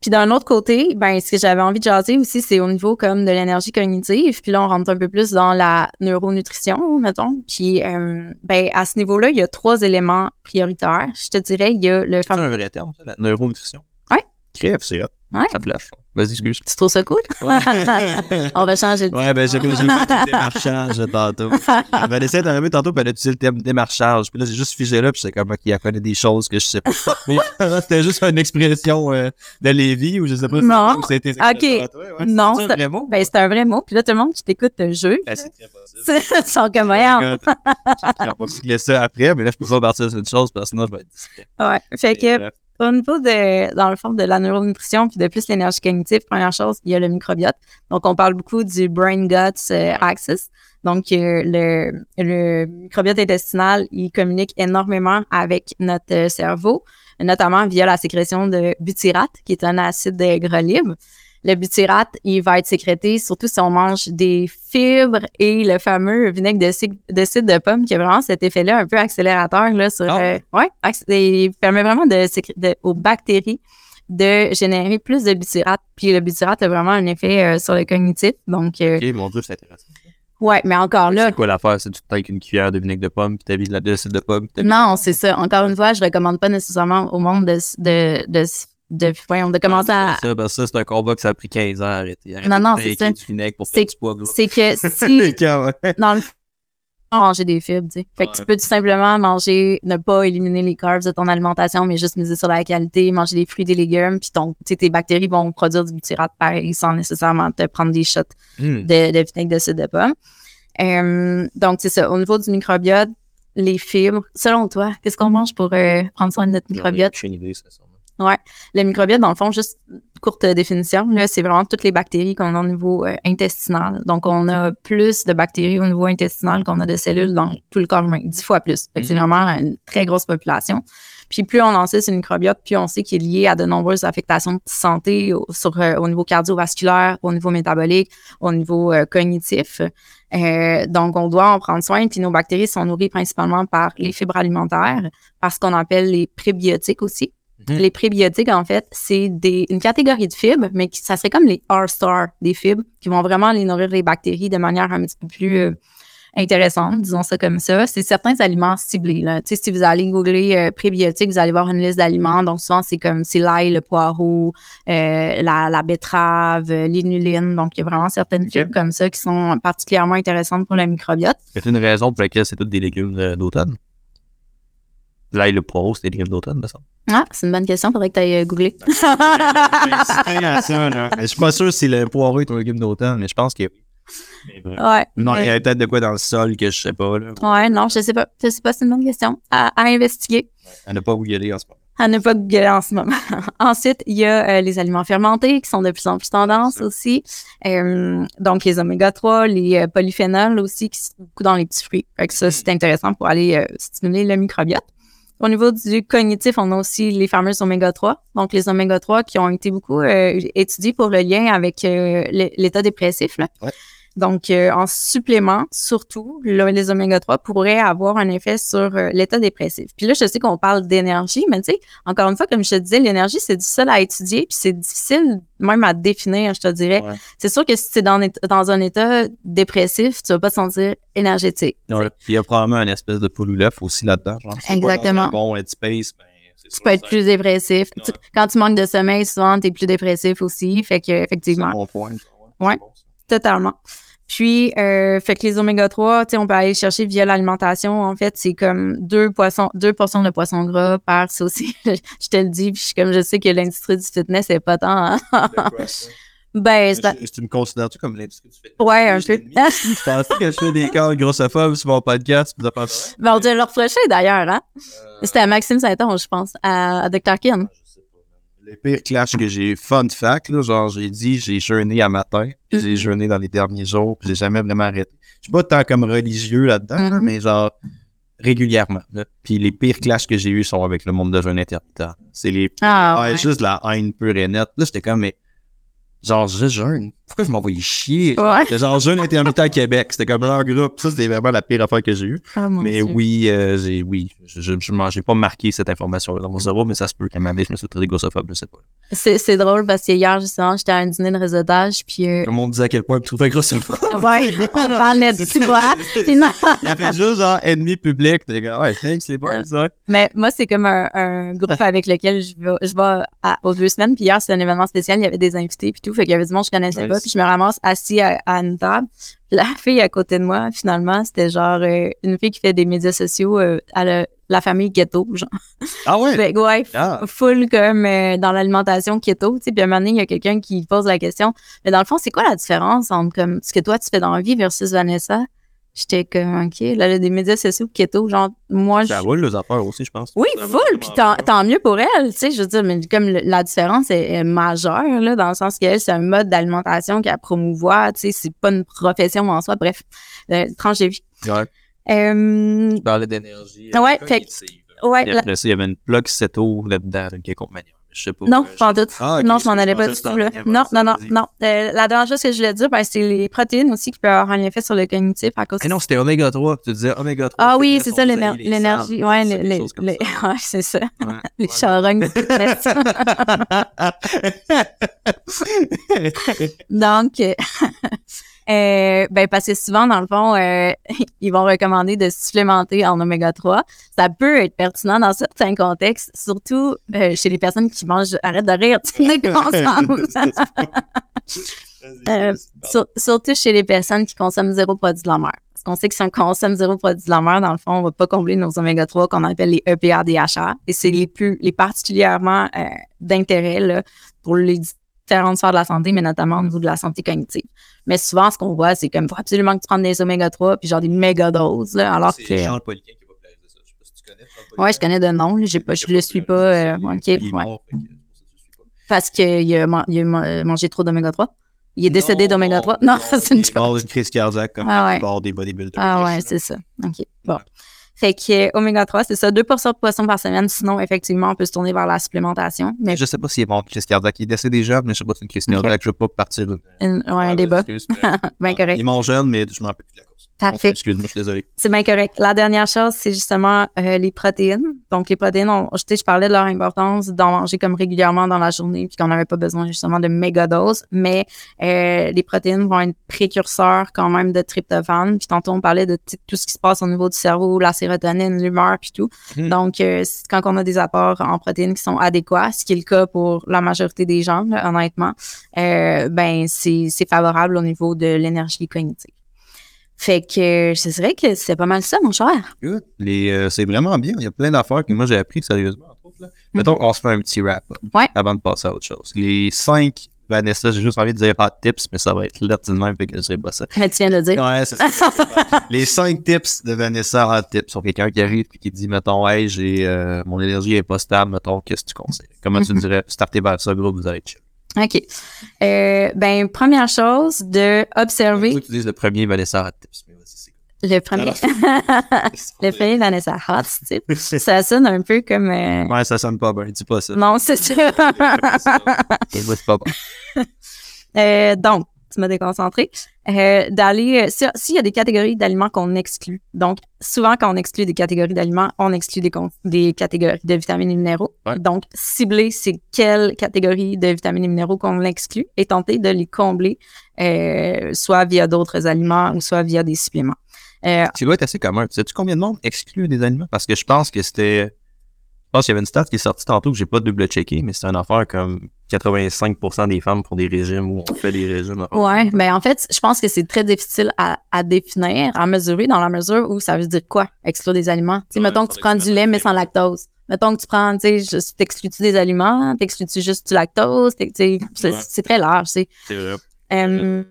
Puis d'un autre côté, ben ce que j'avais envie de jaser aussi, c'est au niveau comme de l'énergie cognitive. Puis là, on rentre un peu plus dans la neuronutrition, mettons. Puis euh, ben à ce niveau-là, il y a trois éléments prioritaires. Je te dirais, il y a le C'est un vrai terme, ça, la neuronutrition. Ouais. Crève, c'est. Ouais. Ça flash. Vas-y, excuse. Tu trouves ça cool? on va changer de Ouais, ben j'ai du démarchage tantôt. Elle essaie d'arriver tantôt, puis elle a utilisé le terme démarchage. Puis là, j'ai juste figé là, puis c'est comme, OK, elle connaît des choses que je sais pas. Mais c'était juste une expression euh, de Lévi, ou je sais pas Non. si c'était Ok. Non, c'est un vrai mot. Ben, c'est un vrai mot. Puis là, tout le monde qui t'écoute te juge. Ben, c'est très possible. Ils sont comme, On va ça après, mais là, je peux pas partir sur une chose, parce que sinon, je vais être discret. Ouais. Fait que. Au niveau de, dans le fond, de la neuronutrition puis de plus l'énergie cognitive, première chose, il y a le microbiote. Donc, on parle beaucoup du brain-gut euh, axis. Donc, euh, le, le microbiote intestinal, il communique énormément avec notre euh, cerveau, notamment via la sécrétion de butyrate, qui est un acide gras libre. Le butyrate, il va être sécrété surtout si on mange des fibres et le fameux vinaigre de, ci- de cidre de pomme qui a vraiment cet effet-là un peu accélérateur là, sur... Ah euh, ouais, il permet vraiment de, aux bactéries de générer plus de butyrate. Puis le butyrate a vraiment un effet euh, sur le cognitif. Donc, euh, Ok, mon Dieu, c'est intéressant. ouais, mais encore là, C'est quoi l'affaire? C'est tu te avec une cuillère de vinaigre de pomme, puis t'as mis de la de cidre de pomme, non, c'est ça. Encore une fois, je recommande pas nécessairement au monde de, de, de, de, voyons, de commencer à, Ça, ça, c'est un combat que ça a pris 15 ans à arrêter. Non, non, c'est ça. C'est- que si dans le fond, manger des fibres, tu sais. Fait que Ouais. tu peux tout simplement manger, ne pas éliminer les carbs de ton alimentation, mais juste miser sur la qualité, manger des fruits, des légumes, puis ton, tu sais, tes bactéries vont produire du butyrate pareil sans nécessairement te prendre des shots Hmm. de, de vinaigre de cidre de pomme. Donc, c'est ça. Au niveau du microbiote, les fibres, selon toi, qu'est-ce qu'on mange pour euh, prendre soin de notre microbiote? J'ai une idée, c'est ça. Le microbiote, dans le fond, juste courte définition, là, c'est vraiment toutes les bactéries qu'on a au niveau euh, intestinal. Donc, on a plus de bactéries au niveau intestinal qu'on a de cellules dans tout le corps humain, dix fois plus. Que c'est Mhm. vraiment une très grosse population. Puis plus on en sait sur le microbiote, plus on sait qu'il est lié à de nombreuses affectations de santé au, sur, euh, au niveau cardiovasculaire, au niveau métabolique, au niveau euh, cognitif. Euh, donc, on doit en prendre soin. Puis nos bactéries sont nourries principalement par les fibres alimentaires, par ce qu'on appelle les prébiotiques aussi. Mhm. Les prébiotiques, en fait, c'est des, une catégorie de fibres, mais qui, ça serait comme les R-star des fibres, qui vont vraiment aller nourrir les bactéries de manière un petit peu plus euh, intéressante, disons ça comme ça. C'est certains aliments ciblés. Là. Tu sais, si vous allez googler euh, prébiotiques, vous allez voir une liste d'aliments. Donc, souvent, c'est comme c'est l'ail, le poireau, euh, la, la betterave, l'inuline. Donc, il y a vraiment certaines fibres comme ça qui sont particulièrement intéressantes pour le microbiote. C'est une raison pour laquelle c'est tous des légumes d'automne. L'ail, le poireau, c'est des légumes d'automne, me semble. Ah, c'est une bonne question. Faudrait que tu ailles googler. Je suis pas sûr si le poireau est un légume d'automne, mais je pense que ouais. Non, il y a peut-être de quoi dans le sol que je sais pas. Là. Ouais, non, je sais pas. Je sais pas, c'est une bonne question à, à investiguer. À ne pas aller en ce moment. À ne pas googler en ce moment. Ensuite, il y a euh, les aliments fermentés qui sont de plus en plus tendance aussi. Euh, donc, les oméga 3, les euh, polyphénols aussi qui sont beaucoup dans les petits fruits. Fait que ça, c'est intéressant pour aller euh, stimuler le microbiote. Au niveau du cognitif, on a aussi les fameux oméga 3. Donc, les oméga 3 qui ont été beaucoup euh, étudiés pour le lien avec euh, l'état dépressif. Là. Ouais. Donc, euh, en supplément, surtout, le- les oméga 3 pourraient avoir un effet sur euh, l'état dépressif. Puis là, je sais qu'on parle d'énergie, mais tu sais, encore une fois, comme je te disais, l'énergie, c'est difficile à étudier, puis c'est difficile même à définir, je te dirais. Ouais. C'est sûr que si tu es dans, dans un état dépressif, tu vas pas te sentir énergétique. Puis il y a probablement une espèce de l'œuf aussi là-dedans. genre. C'est Exactement. bon headspace, ben, c'est Tu peux être plus dépressif. Tu- quand tu manques de sommeil, souvent, tu es plus dépressif aussi. Fait que, c'est effectivement, un bon point. Ouais. C'est bon, totalement. Puis, euh, fait que les oméga 3, tu sais, on peut aller chercher via l'alimentation. En fait, c'est comme deux poissons, deux portions de poisson gras par, aussi, je te le dis, puis je suis comme je sais que l'industrie du fitness est pas tant. hein. Ça? ben, c'est Je- Tu me considères-tu comme l'industrie du fitness? Ouais, un Je peu. Tu pensais que je fais des cas grossophobes sur mon podcast? Vrai? ben, on dirait le reprocher d'ailleurs, hein. Euh, C'était à Maxime Saint-Onge, je pense, à, à Dr. Kin. Les pires clashs que j'ai eu, fun fact, là, genre, j'ai dit, j'ai jeûné à matin, j'ai jeûné dans les derniers jours, puis j'ai jamais vraiment arrêté. Je suis pas tant comme religieux là-dedans, là, Mhm. mais genre, régulièrement. là. Puis les pires clashs que j'ai eus sont avec le monde de jeûne intermittent. C'est les Ah, Ouais, juste la haine pure et nette. Là, j'étais comme, mais genre, je jeûne. Pourquoi je m'envoyais chier? Ouais. C'était genre jeûne intermittent à Québec. C'était comme leur groupe. Ça, c'était vraiment la pire affaire que j'ai eue. Ah, Mais Dieu. oui, euh, j'ai, oui, je, j'ai pas marqué cette information dans mon cerveau, mais ça se peut qu'à ma je me suis très grossophobe, je sais pas. C'est c'est drôle parce que hier, justement, j'étais à un dîner de réseautage, puis. euh, Comme on disait à quel point je me trouvais grossophobe. ouais, on parlait de tu vois. Il a fait juste genre ennemi public. T'es comme, ouais, thanks les boys, ça. Mais moi, c'est comme un, un groupe avec lequel je vais, je vais à- aux deux semaines. Puis hier, c'était un événement spécial. Il y avait des invités puis tout. Fait qu'il y avait du monde que je connaissais pas. Puis je me ramasse assis à, à une table. Puis la fille à côté de moi, finalement, c'était genre euh, une fille qui fait des médias sociaux euh, à la, la famille keto, genre. Ah ouais? Fait ouais, Ah. full comme euh, dans l'alimentation keto. Tu sais, puis à un moment donné, il y a quelqu'un qui pose la question. Mais dans le fond, c'est quoi la différence entre comme ce que toi tu fais dans la vie versus Vanessa? J'étais comme, OK, là, a des médias sociaux keto. Genre, moi, je Ça roule les affaires aussi, je pense. oui, full, puis tant, tant mieux pour elle, tu sais, je veux dire, mais comme le- la différence est, est majeure, là, dans le sens qu'elle, c'est un mode d'alimentation qu'elle promouvoit, tu sais, c'est pas une profession en soi, bref, euh, tranche de vie. Ouais. Euh, Tu parlais d'énergie. Ouais, fait que- ouais, après ça, il y avait une plug Seto là-dedans d'une quelconque manière. Je sais pas. non, Euh, pas en tout. Ah, non, je m'en allais pas du tout, là. Non, non, non, non. Euh, la dernière chose que je voulais dire, ben, c'est les protéines aussi qui peuvent avoir un effet sur le cognitif à cause Eh non, c'était Oméga 3. Tu disais Oméga 3. Ah oui, c'est ça, les l'énergie. Ouais, c'est le- des le- choses comme le- ça. ouais, c'est ça. Ouais. Les charognes. Donc, euh, ben, parce que souvent, dans le fond, euh, ils vont recommander de supplémenter en oméga 3. Ça peut être pertinent dans certains contextes, surtout euh, chez les personnes qui mangent. Arrête de rire, tu surtout chez les personnes qui consomment zéro produit de la mer. Parce qu'on sait que si on consomme zéro produit de la mer, dans le fond, on va pas combler nos oméga 3 qu'on appelle les EPA, DHA. Et c'est les plus, les particulièrement d'intérêt pour les différentes sphères de la santé, mais notamment au niveau de la santé cognitive. Mais souvent, ce qu'on voit, c'est comme faut absolument que tu prennes des oméga 3 puis genre des méga doses, là, alors C'est que. Charles Poliquin qui va placer ça. Je sais pas si tu connais. Poliquin. Ouais, je connais de nom, j'ai pas, je le suis pas. euh, ok, Il est ouais. mort, fait que c'est. Parce qu'il a, man- il a man- mangé trop d'oméga 3. Il est décédé Non, d'oméga 3. Non, c'est une Il est joke. mort d'une crise cardiaque comme Ah ouais. des bodybuilders. Ah ouais, c'est ça. OK. Bon. Fait que euh, oméga 3, c'est ça, deux portions de poisson par semaine. Sinon, effectivement, on peut se tourner vers la supplémentation. Mais Je sais pas s'il est d'une crise cardiaque. Il est décédé jeune, mais je sais pas si c'est une crise cardiaque. Je veux pas partir. de- une- ouais, un débat. excuse, mais- Bien correct. Il est mort jeune, mais je m'en rappelle plus. Parfait. Excuse-moi, je suis désolé. C'est bien correct. La dernière chose, c'est justement euh, les protéines. Donc, les protéines, on, je, sais, je parlais de leur importance d'en manger comme régulièrement dans la journée, puis qu'on n'avait pas besoin justement de méga doses. Mais euh, les protéines vont être précurseurs quand même de tryptophane. Puis tantôt, on parlait de tout ce qui se passe au niveau du cerveau, la sérotonine, l'humeur, puis tout. Mhm. Donc, euh, quand on a des apports en protéines qui sont adéquats, ce qui est le cas pour la majorité des gens, là, honnêtement, euh, ben c'est c'est favorable au niveau de l'énergie cognitive. Fait que je dirais que c'est pas mal ça, mon cher. Good. Les, euh, c'est vraiment bien. Il y a plein d'affaires que moi j'ai appris sérieusement. entre autres, là. Mettons, on se fait un petit wrap Ouais. avant de passer à autre chose. Les cinq, Vanessa, j'ai juste envie de dire de tips, mais ça va être tout de même, fait que je dirai pas ça. Mais tu viens de le dire. Ouais, c'est ça. les cinq tips de Vanessa en tips sur quelqu'un qui arrive et qui dit, mettons, hey, j'ai, euh, mon énergie est pas stable, mettons, qu'est-ce que tu conseilles? Comment tu dirais, starter vers ça, gros, vous allez être chill. OK. Euh, ben, première chose, de observer que tu dises le premier Vanessa en tips, mais vas-y, c'est le premier. le premier Vanessa Hot, tu sais. Ça sonne un peu comme. euh, Ouais, ça sonne pas bien, dis pas ça. Non, c'est ça. Et moi, c'est pas bon. Euh, donc, tu m'as déconcentré. Euh, d'aller. euh, si- S'il y a des catégories d'aliments qu'on exclut, donc souvent quand on exclut des catégories d'aliments, on exclut des, catégories de vitamines et minéraux. Ouais. Donc, cibler c'est quelles catégories de vitamines et minéraux qu'on exclut et tenter de les combler, euh, soit via d'autres aliments ou soit via des suppléments. Euh, Tu dois être assez commun. Sais-tu combien de monde exclut des aliments? Parce que je pense que c'était. Je pense qu'il y avait une stat qui est sortie tantôt que j'ai pas double-checké, mais c'est une affaire comme 85% des femmes font des régimes ou on fait des régimes. Ouais, ben en fait, je pense que c'est très difficile à, à définir, à mesurer dans la mesure où ça veut dire quoi, exclure des aliments? Tu sais, Ouais, mettons que tu prends du lait mais sans lactose. Mettons que tu prends, tu sais, juste- t'exclus-tu des aliments, t'exclus-tu juste du lactose, t'ex- tu sais, c'est Ouais. c'est très large, tu sais. C'est vrai. Euh,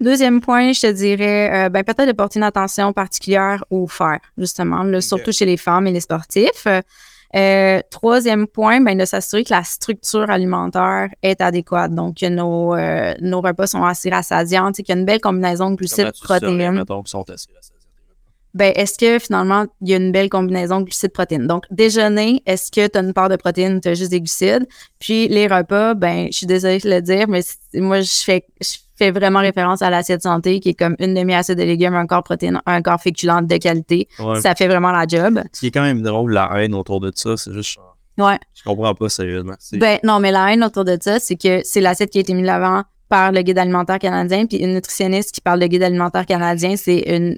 Deuxième point, je te dirais, euh, ben peut-être de porter une attention particulière au fer, justement, là, surtout chez les femmes et les sportifs. Euh, troisième point, ben, de s'assurer que la structure alimentaire est adéquate. Donc, que nos, euh, nos repas sont assez rassasiants, qu'il y a une belle combinaison de glucides, protéines. Ben, est-ce que finalement, il y a une belle combinaison de glucides protéines? Donc, déjeuner, est-ce que tu as une part de protéines, tu as juste des glucides? Puis les repas, ben, je suis désolée de le dire, mais moi, je fais, je fais vraiment référence à l'assiette santé, qui est comme une demi-assiette de légumes, un corps protéine, un corps féculent de qualité. Ça fait vraiment la job. Ce qui est quand même drôle, la haine autour de ça, c'est juste. Ouais. Je comprends pas sérieusement. Ben, non, mais la haine autour de ça, c'est que c'est l'assiette qui a été mise l'avant par le guide alimentaire canadien, puis une nutritionniste qui parle de guide alimentaire canadien, c'est une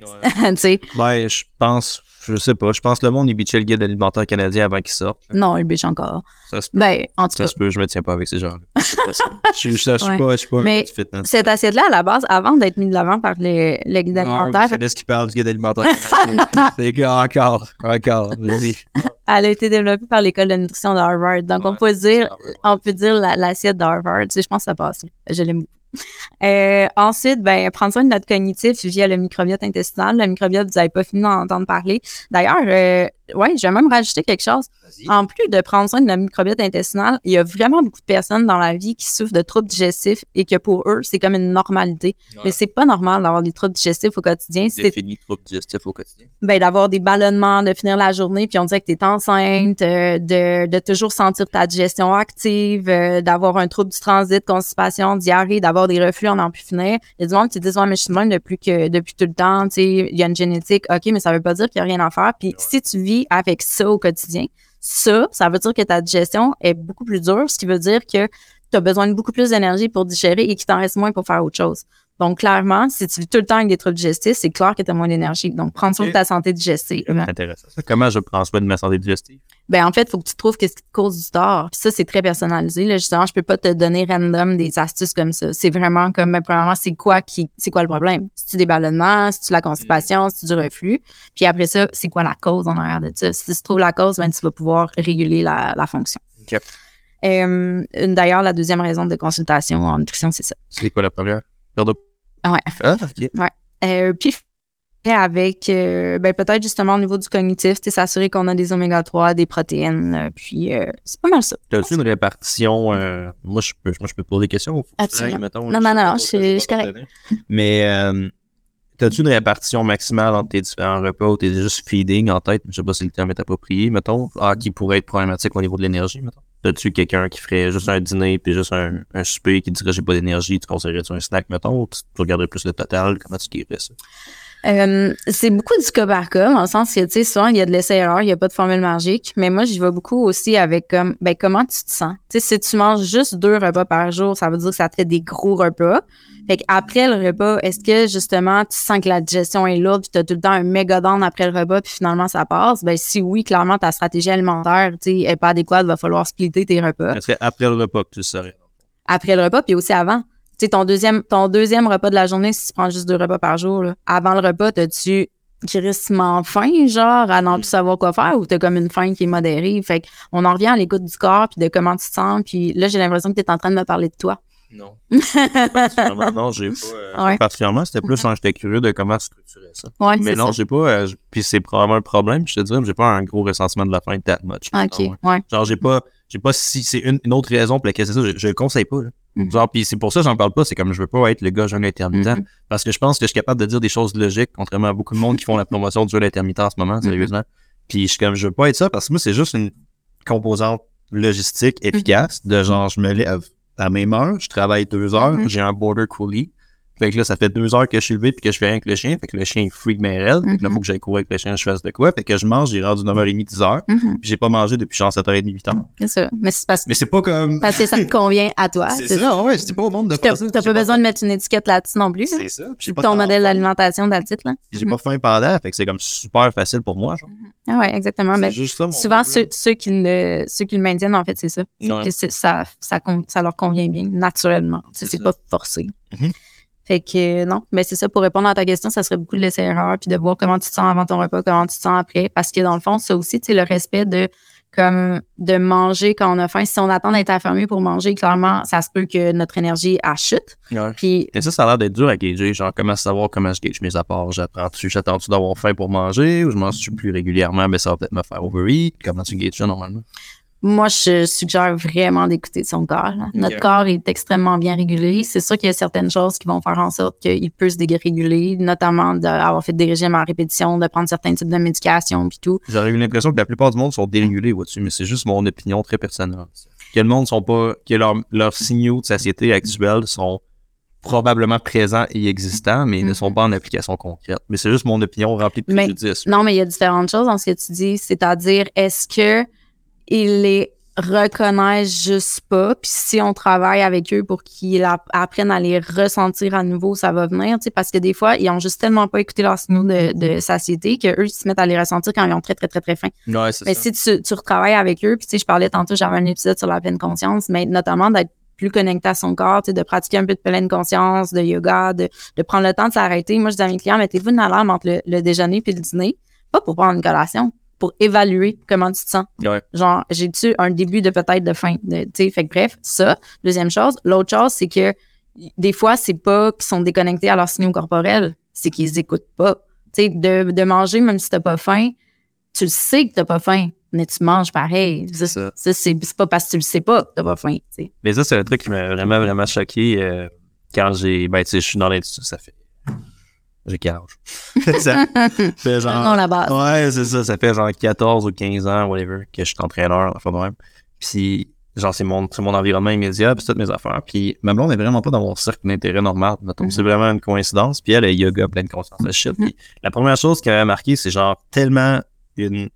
Ouais. ben, je pense, je sais pas, je pense que le monde, il bitchait le guide alimentaire canadien avant qu'il sorte. Non, il bitch encore. Ça se peut. Ben, en tout ça cas. se peut, je me tiens pas avec ces gens-là. je, je, suis pas, je suis pas Mais fitness. cette assiette-là, à la base, avant d'être mise de l'avant par le, le guide alimentaire, C'est ce qui parle du guide alimentaire canadien. c'est encore, encore, vas-y. elle a été développée par l'école de nutrition de Harvard. Donc, on peut dire, on peut dire la- l'assiette de Harvard. Tu sais, je pense que ça passe. Je l'aime beaucoup. Euh, ensuite, ben, prendre soin de notre cognitif via le microbiote intestinal. Le microbiote, vous n'avez pas fini d'en entendre parler. D'ailleurs, euh, ouais, je vais même rajouter quelque chose. En plus de prendre soin de notre microbiote intestinal, il y a vraiment beaucoup de personnes dans la vie qui souffrent de troubles digestifs et que pour eux, c'est comme une normalité. Mais c'est pas normal d'avoir des troubles digestifs au quotidien. C'est Définis trouble digestif au quotidien. ben, d'avoir des ballonnements, de finir la journée, puis on dirait que tu es enceinte, euh, de, de toujours sentir ta digestion active, euh, d'avoir un trouble du transit, constipation, diarrhée, d'avoir des reflux en n'en plus finir. Il y a du monde qui disent, ouais, mais je suis même depuis, que, depuis tout le temps, tu sais, il y a une génétique, OK, mais ça veut pas dire qu'il y a rien à faire. Puis si tu vis avec ça au quotidien, ça, ça veut dire que ta digestion est beaucoup plus dure, ce qui veut dire que tu as besoin de beaucoup plus d'énergie pour digérer et qu'il t'en reste moins pour faire autre chose. Donc, clairement, si tu vis tout le temps avec des troubles digestifs, c'est clair que tu as moins d'énergie. Donc, prendre soin de ta santé digestive. Intéressant. Ça, Comment je prends soin de ma santé digestive? Ben, en fait, il faut que tu trouves qu'est-ce qui te cause du tort. Puis ça, c'est très personnalisé. Là. Justement, je peux pas te donner random des astuces comme ça. C'est vraiment comme, ben, premièrement, c'est quoi qui, c'est quoi le problème? C'est-tu des ballonnements? C'est-tu la constipation? C'est-tu du reflux? Puis après ça, c'est quoi la cause en arrière de ça? Si tu trouves la cause, ben, tu vas pouvoir réguler la, la fonction. Ok. Euh, D'ailleurs, la deuxième raison de consultation en nutrition, c'est ça. C'est quoi la première? Perdre de- Ouais. Ah, ok. Euh, puis avec euh, ben, peut-être justement au niveau du cognitif, sais, s'assurer qu'on a des oméga 3, des protéines, euh, puis c'est pas mal ça. T'as-tu une répartition? moi, je peux, moi, je peux poser des questions. Absolument. frais, mettons, Non, non, non, je- suis correct. Mais t'as-tu une répartition maximale entre tes différents repas ou t'es juste feeding en tête? Je sais pas si le terme est approprié, mettons. Ah, qui pourrait être problématique au niveau de l'énergie, mettons. T'as-tu quelqu'un qui ferait juste un dîner puis juste un, un souper qui dirait j'ai pas d'énergie, tu conseillerais-tu un snack, mettons, tu regarderais plus le total? Comment tu guérirais ça? Euh, c'est beaucoup du cas par cas, dans le sens que, tu sais, souvent, il y a de l'essai-erreur, il n'y a pas de formule magique, mais moi, j'y vais beaucoup aussi avec comme, ben, comment tu te sens? Tu sais, si tu manges juste deux repas par jour, ça veut dire que ça te fait des gros repas. Fait qu'après le repas, est-ce que, justement, tu sens que la digestion est lourde, puis tu as tout le temps un méga down après le repas, puis finalement, ça passe? Ben, si oui, clairement, ta stratégie alimentaire, tu sais, est pas adéquate, va falloir splitter tes repas Ça serait après le repas que tu saurais? après le repas, puis aussi avant. Tu sais, ton deuxième, ton deuxième repas de la journée, si tu prends juste deux repas par jour, là, avant le repas, t'as-tu crissement faim, genre, à n'en plus savoir quoi faire, ou t'as comme une faim qui est modérée? Fait qu'on en revient à l'écoute du corps, puis de comment tu te sens, puis là, j'ai l'impression que t'es en train de me parler de toi. Non. Particulièrement, non, j'ai pas. euh, Ouais. Particulièrement, c'était plus quand j'étais curieux de comment structurer ça. Ouais, Mais non, j'ai pas. euh, puis c'est probablement un problème, je te dirais, mais j'ai pas un gros ressentiment de la faim that much. OK, Ah ouais. ouais. Genre, j'ai pas. J'ai pas si c'est une, une autre raison pour laquelle c'est ça, je, je le conseille pas. là. Mhm. Genre, puis c'est pour ça que j'en parle pas, c'est comme je veux pas être le gars jeune intermittent. Mhm. Parce que je pense que je suis capable de dire des choses logiques, contrairement à beaucoup de monde qui font la promotion du jeûne intermittent en ce moment, sérieusement. Puis je suis comme je veux pas être ça parce que moi, c'est juste une composante logistique efficace de genre je me lève à la même heure, je travaille deux heures, j'ai un border collie. Fait que là, ça fait deux heures que je suis levé puis que je fais rien avec le chien. Fait que le chien il freak mes raides. Fait que là, Mhm. faut que j'aille courir avec le chien, je fasse de quoi. Fait que je mange, j'ai rendu 9h30, 10h. Mhm, Puis j'ai pas mangé depuis genre 7h30, 8h. c'est ça. Mais c'est parce, Mais c'est pas comme. parce que ça te convient à toi. C'est ça. ouais, c'est pas au monde de T'as pas besoin de mettre une étiquette là-dessus non plus. C'est ça. Puis Ton modèle d'alimentation d'attitude, là. J'ai pas faim pendant, fait que c'est comme super facile pour moi. Genre. Ah ouais, exactement. Mais juste ça, mon souvent, ceux, ceux, qui le, ceux qui le maintiennent, en fait, c'est ça. Ouais. que ça, ça, leur convient bien, naturellement. C'est pas forcé. Fait que euh, non, mais c'est ça, pour répondre à ta question, ça serait beaucoup de laisser erreur, puis de voir comment tu te sens avant ton repas, comment tu te sens après. Parce que dans le fond, ça aussi, tu sais, le respect de comme de manger quand on a faim. Si on attend d'être affamé pour manger, clairement, ça se peut que notre énergie elle chute. Puis Et ça, ça a l'air d'être dur à gager. Genre, comment savoir comment je gage mes apports? J'apprends-tu, j'attends-tu d'avoir faim pour manger ou je mange-tu plus régulièrement, mais ça va peut-être me faire overeat? Comment tu gages ça normalement? Moi, je suggère vraiment d'écouter son corps. là. Notre corps est extrêmement bien régulé. C'est sûr qu'il y a certaines choses qui vont faire en sorte qu'il peut se déréguler, notamment d'avoir fait des régimes à répétition, de prendre certains types de médications puis tout. J'aurais eu l'impression que la plupart du monde sont dérégulés, vois-tu, mais c'est juste mon opinion très personnelle. Que le monde sont pas, que leurs signaux de satiété actuels sont probablement présents et existants, mais ils ne Mhm. sont pas en application concrète. Mais c'est juste mon opinion remplie de Mais- préjudice. Non, mais il y a différentes choses dans ce que tu dis, c'est-à-dire est-ce que ils les reconnaissent juste pas, puis si on travaille avec eux pour qu'ils app- apprennent à les ressentir à nouveau, ça va venir, tu sais, parce que des fois, ils ont juste tellement pas écouté leurs signaux de, de satiété qu'eux, ils se mettent à les ressentir quand ils ont très, très, très, très faim. Ouais, Mais ça. si tu, tu retravailles avec eux, puis tu sais, je parlais tantôt, j'avais un épisode sur la pleine conscience, mais notamment d'être plus connecté à son corps, de pratiquer un peu de pleine conscience, de yoga, de, de prendre le temps de s'arrêter. Moi, je dis à mes clients, mettez-vous une alarme entre le, le déjeuner puis le dîner, pas pour prendre une collation, pour évaluer comment tu te sens. Ouais. Genre, j'ai-tu un début de peut-être de fin, tu sais, fait que bref, ça. Deuxième chose. L'autre chose, c'est que des fois, c'est pas qu'ils sont déconnectés à leurs signaux corporels, c'est qu'ils écoutent pas. Tu sais, de, de manger même si t'as pas faim, tu le sais que t'as pas faim, mais tu manges pareil. Ça, ça. ça, c'est c'est pas parce que tu le sais pas que t'as pas faim. Mais ça, c'est un truc qui m'a vraiment, vraiment choqué euh, quand j'ai. Ben, tu sais, je suis dans l'industrie, ça fait. J'ai quel âge? ça fait genre. Non, la base. Ouais, c'est ça. Ça fait genre 14 ou 15 ans, whatever, que je suis entraîneur, enfin de même. Puis, genre, c'est mon, c'est mon environnement immédiat, puis c'est toutes mes affaires. Puis, ma blonde est vraiment pas dans mon cercle d'intérêt normal. Mhm. C'est vraiment une coïncidence. Puis, elle est yoga, pleine conscience de shit. Puis, la première chose qui m'avait marqué, c'est genre tellement une,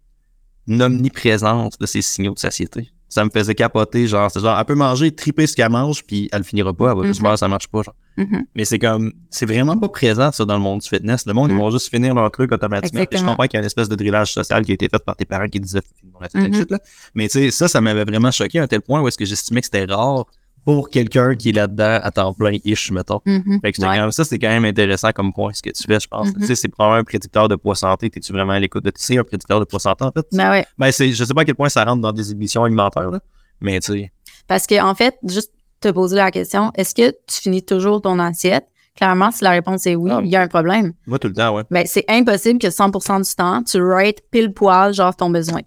une omniprésence de ces signaux de satiété. Ça me faisait capoter, genre, c'est genre, elle peut manger, triper ce qu'elle mange, puis elle finira pas, elle va juste Mhm. voir, ça marche pas, genre. Mhm. Mais c'est comme, c'est vraiment pas présent, ça, dans le monde du fitness. Le monde, ils Mhm. vont juste finir leur truc automatiquement. Puis je comprends qu'il y a une espèce de drillage social qui a été fait par tes parents qui disaient, la tête, Mhm. là. Mais tu sais, ça, ça m'avait vraiment choqué à un tel point où est-ce que j'estimais que c'était rare pour quelqu'un qui est là-dedans à temps plein, ish, mettons. Fait que j'étais Ouais. quand même- ça, c'est quand même intéressant comme point, ce que tu fais, je pense. Mhm. Tu sais, c'est probablement un prédicteur de poids santé. T'es-tu vraiment à l'écoute de tu sais, un prédicteur de poids santé, en fait? Ben ouais. Ben, je sais pas à quel point ça rentre dans des émissions alimentaires, là. Mais tu sais, Parce que, en fait, juste te poser la question, est-ce que tu finis toujours ton assiette? Clairement, si la réponse est oui, Ah. il y a un problème. moi, tout le temps, ouais. Ben, c'est impossible que 100% du temps, tu rates pile poil, genre, ton besoin.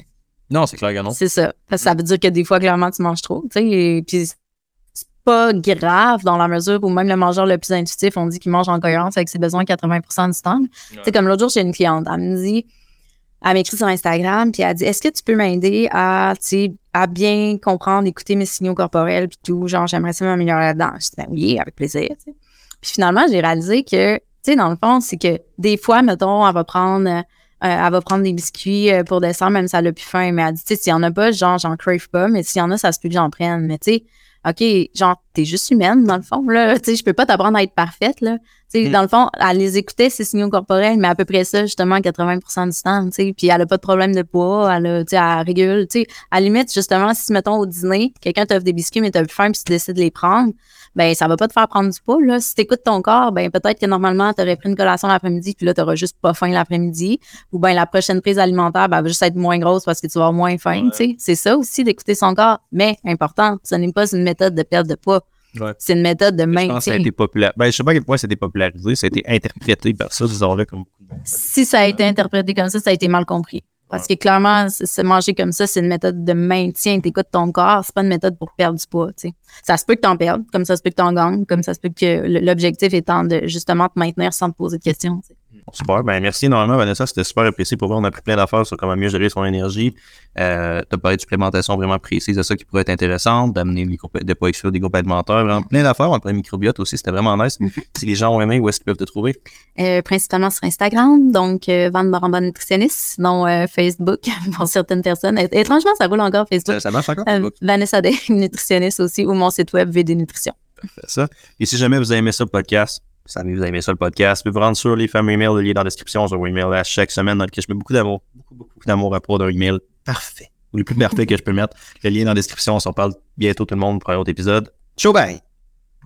Non, c'est clair que non. C'est ça. Parce que ça veut dire que des fois, clairement, tu manges trop, tu sais. Puis, pas grave dans la mesure où même le mangeur le plus intuitif, on dit qu'il mange en cohérence avec ses besoins 80% du temps. Sais, comme l'autre jour, j'ai une cliente, elle me dit, elle m'écrit sur Instagram, puis elle dit, est-ce que tu peux m'aider à, tu sais, à bien comprendre, écouter mes signaux corporels, puis tout, genre, j'aimerais ça m'améliorer là-dedans? Je dis, ben oui, avec plaisir. Puis finalement, j'ai réalisé que, tu sais, dans le fond, c'est que des fois, mettons, elle va prendre, euh, elle va prendre des biscuits euh, pour dessert, même si elle a plus faim, mais elle dit, tu sais, s'il y en a pas, genre, j'en crave pas, mais s'il y en a, ça se peut que j'en prenne. Mais tu sais, OK, genre, t'es juste humaine, dans le fond, là. Tu sais, je peux pas t'apprendre à être parfaite, là. Tu Mm. dans le fond, elle les écoutait, ses signaux corporels, mais à peu près ça, justement, 80% du temps, tu. Puis elle a pas de problème de poids, elle a, tu elle régule, tu. À la limite, justement, si, mettons, au dîner, quelqu'un t'offre des biscuits, mais t'as plus faim, puis tu décides de les prendre, ben, ça va pas te faire prendre du poids, là. Si t'écoutes ton corps, ben, peut-être que normalement, t'aurais pris une collation l'après-midi, puis là, t'auras juste pas faim l'après-midi. Ou ben, la prochaine prise alimentaire, ben, elle va juste être moins grosse parce que tu vas avoir moins faim, Ouais. tu. C'est ça aussi d'écouter son corps. Mais, important, ce n'est pas une méthode de perte de poids. Ouais. C'est une méthode de Je pense que ça a maintien. été populaire. Ben, je sais pas à quel point ça a été popularisé, ça a été interprété par ça, disons-le, comme. Si ça a été interprété comme ça, ça a été mal compris. Parce que clairement, se manger comme ça, c'est une méthode de maintien. T'écoutes ton corps, c'est pas une méthode pour perdre du poids. tu sais. Ça se peut que t'en perdes, comme ça se peut que t'en gagnes, comme ça se peut que l'objectif étant de justement te maintenir sans te poser de questions. Super. Ben, merci énormément, Vanessa. C'était super apprécié pour voir. On a pris plein d'affaires sur comment mieux gérer son énergie. Euh, tu as parlé de supplémentation vraiment précise de ça qui pourrait être intéressante, d'amener les groupes, de pas exclure des groupes alimentaires. Vraiment plein d'affaires. On a parlé de microbiote aussi. C'était vraiment nice. Si les gens ont aimé, où est-ce qu'ils peuvent te trouver? Euh, principalement sur Instagram, donc euh, Van Baramba Nutritionniste, sinon euh, Facebook pour certaines personnes. Et- étrangement, ça roule encore Facebook. Ça, ça marche encore? Euh, Facebook? Vanessa Day, nutritionniste aussi, ou mon site web VD Nutrition. Ça. Et si jamais vous avez aimé ça, le podcast, savez, vous avez aimé ça, le podcast, vous pouvez vous rendre sur les fameux emails, le lien dans la description. Un email chaque semaine dans lequel je mets beaucoup d'amour. Beaucoup, beaucoup d'amour à propos d'un email parfait. Ou le plus parfait que je peux mettre. Le lien dans la description. On s'en parle bientôt tout le monde pour un autre épisode. Ciao, bye!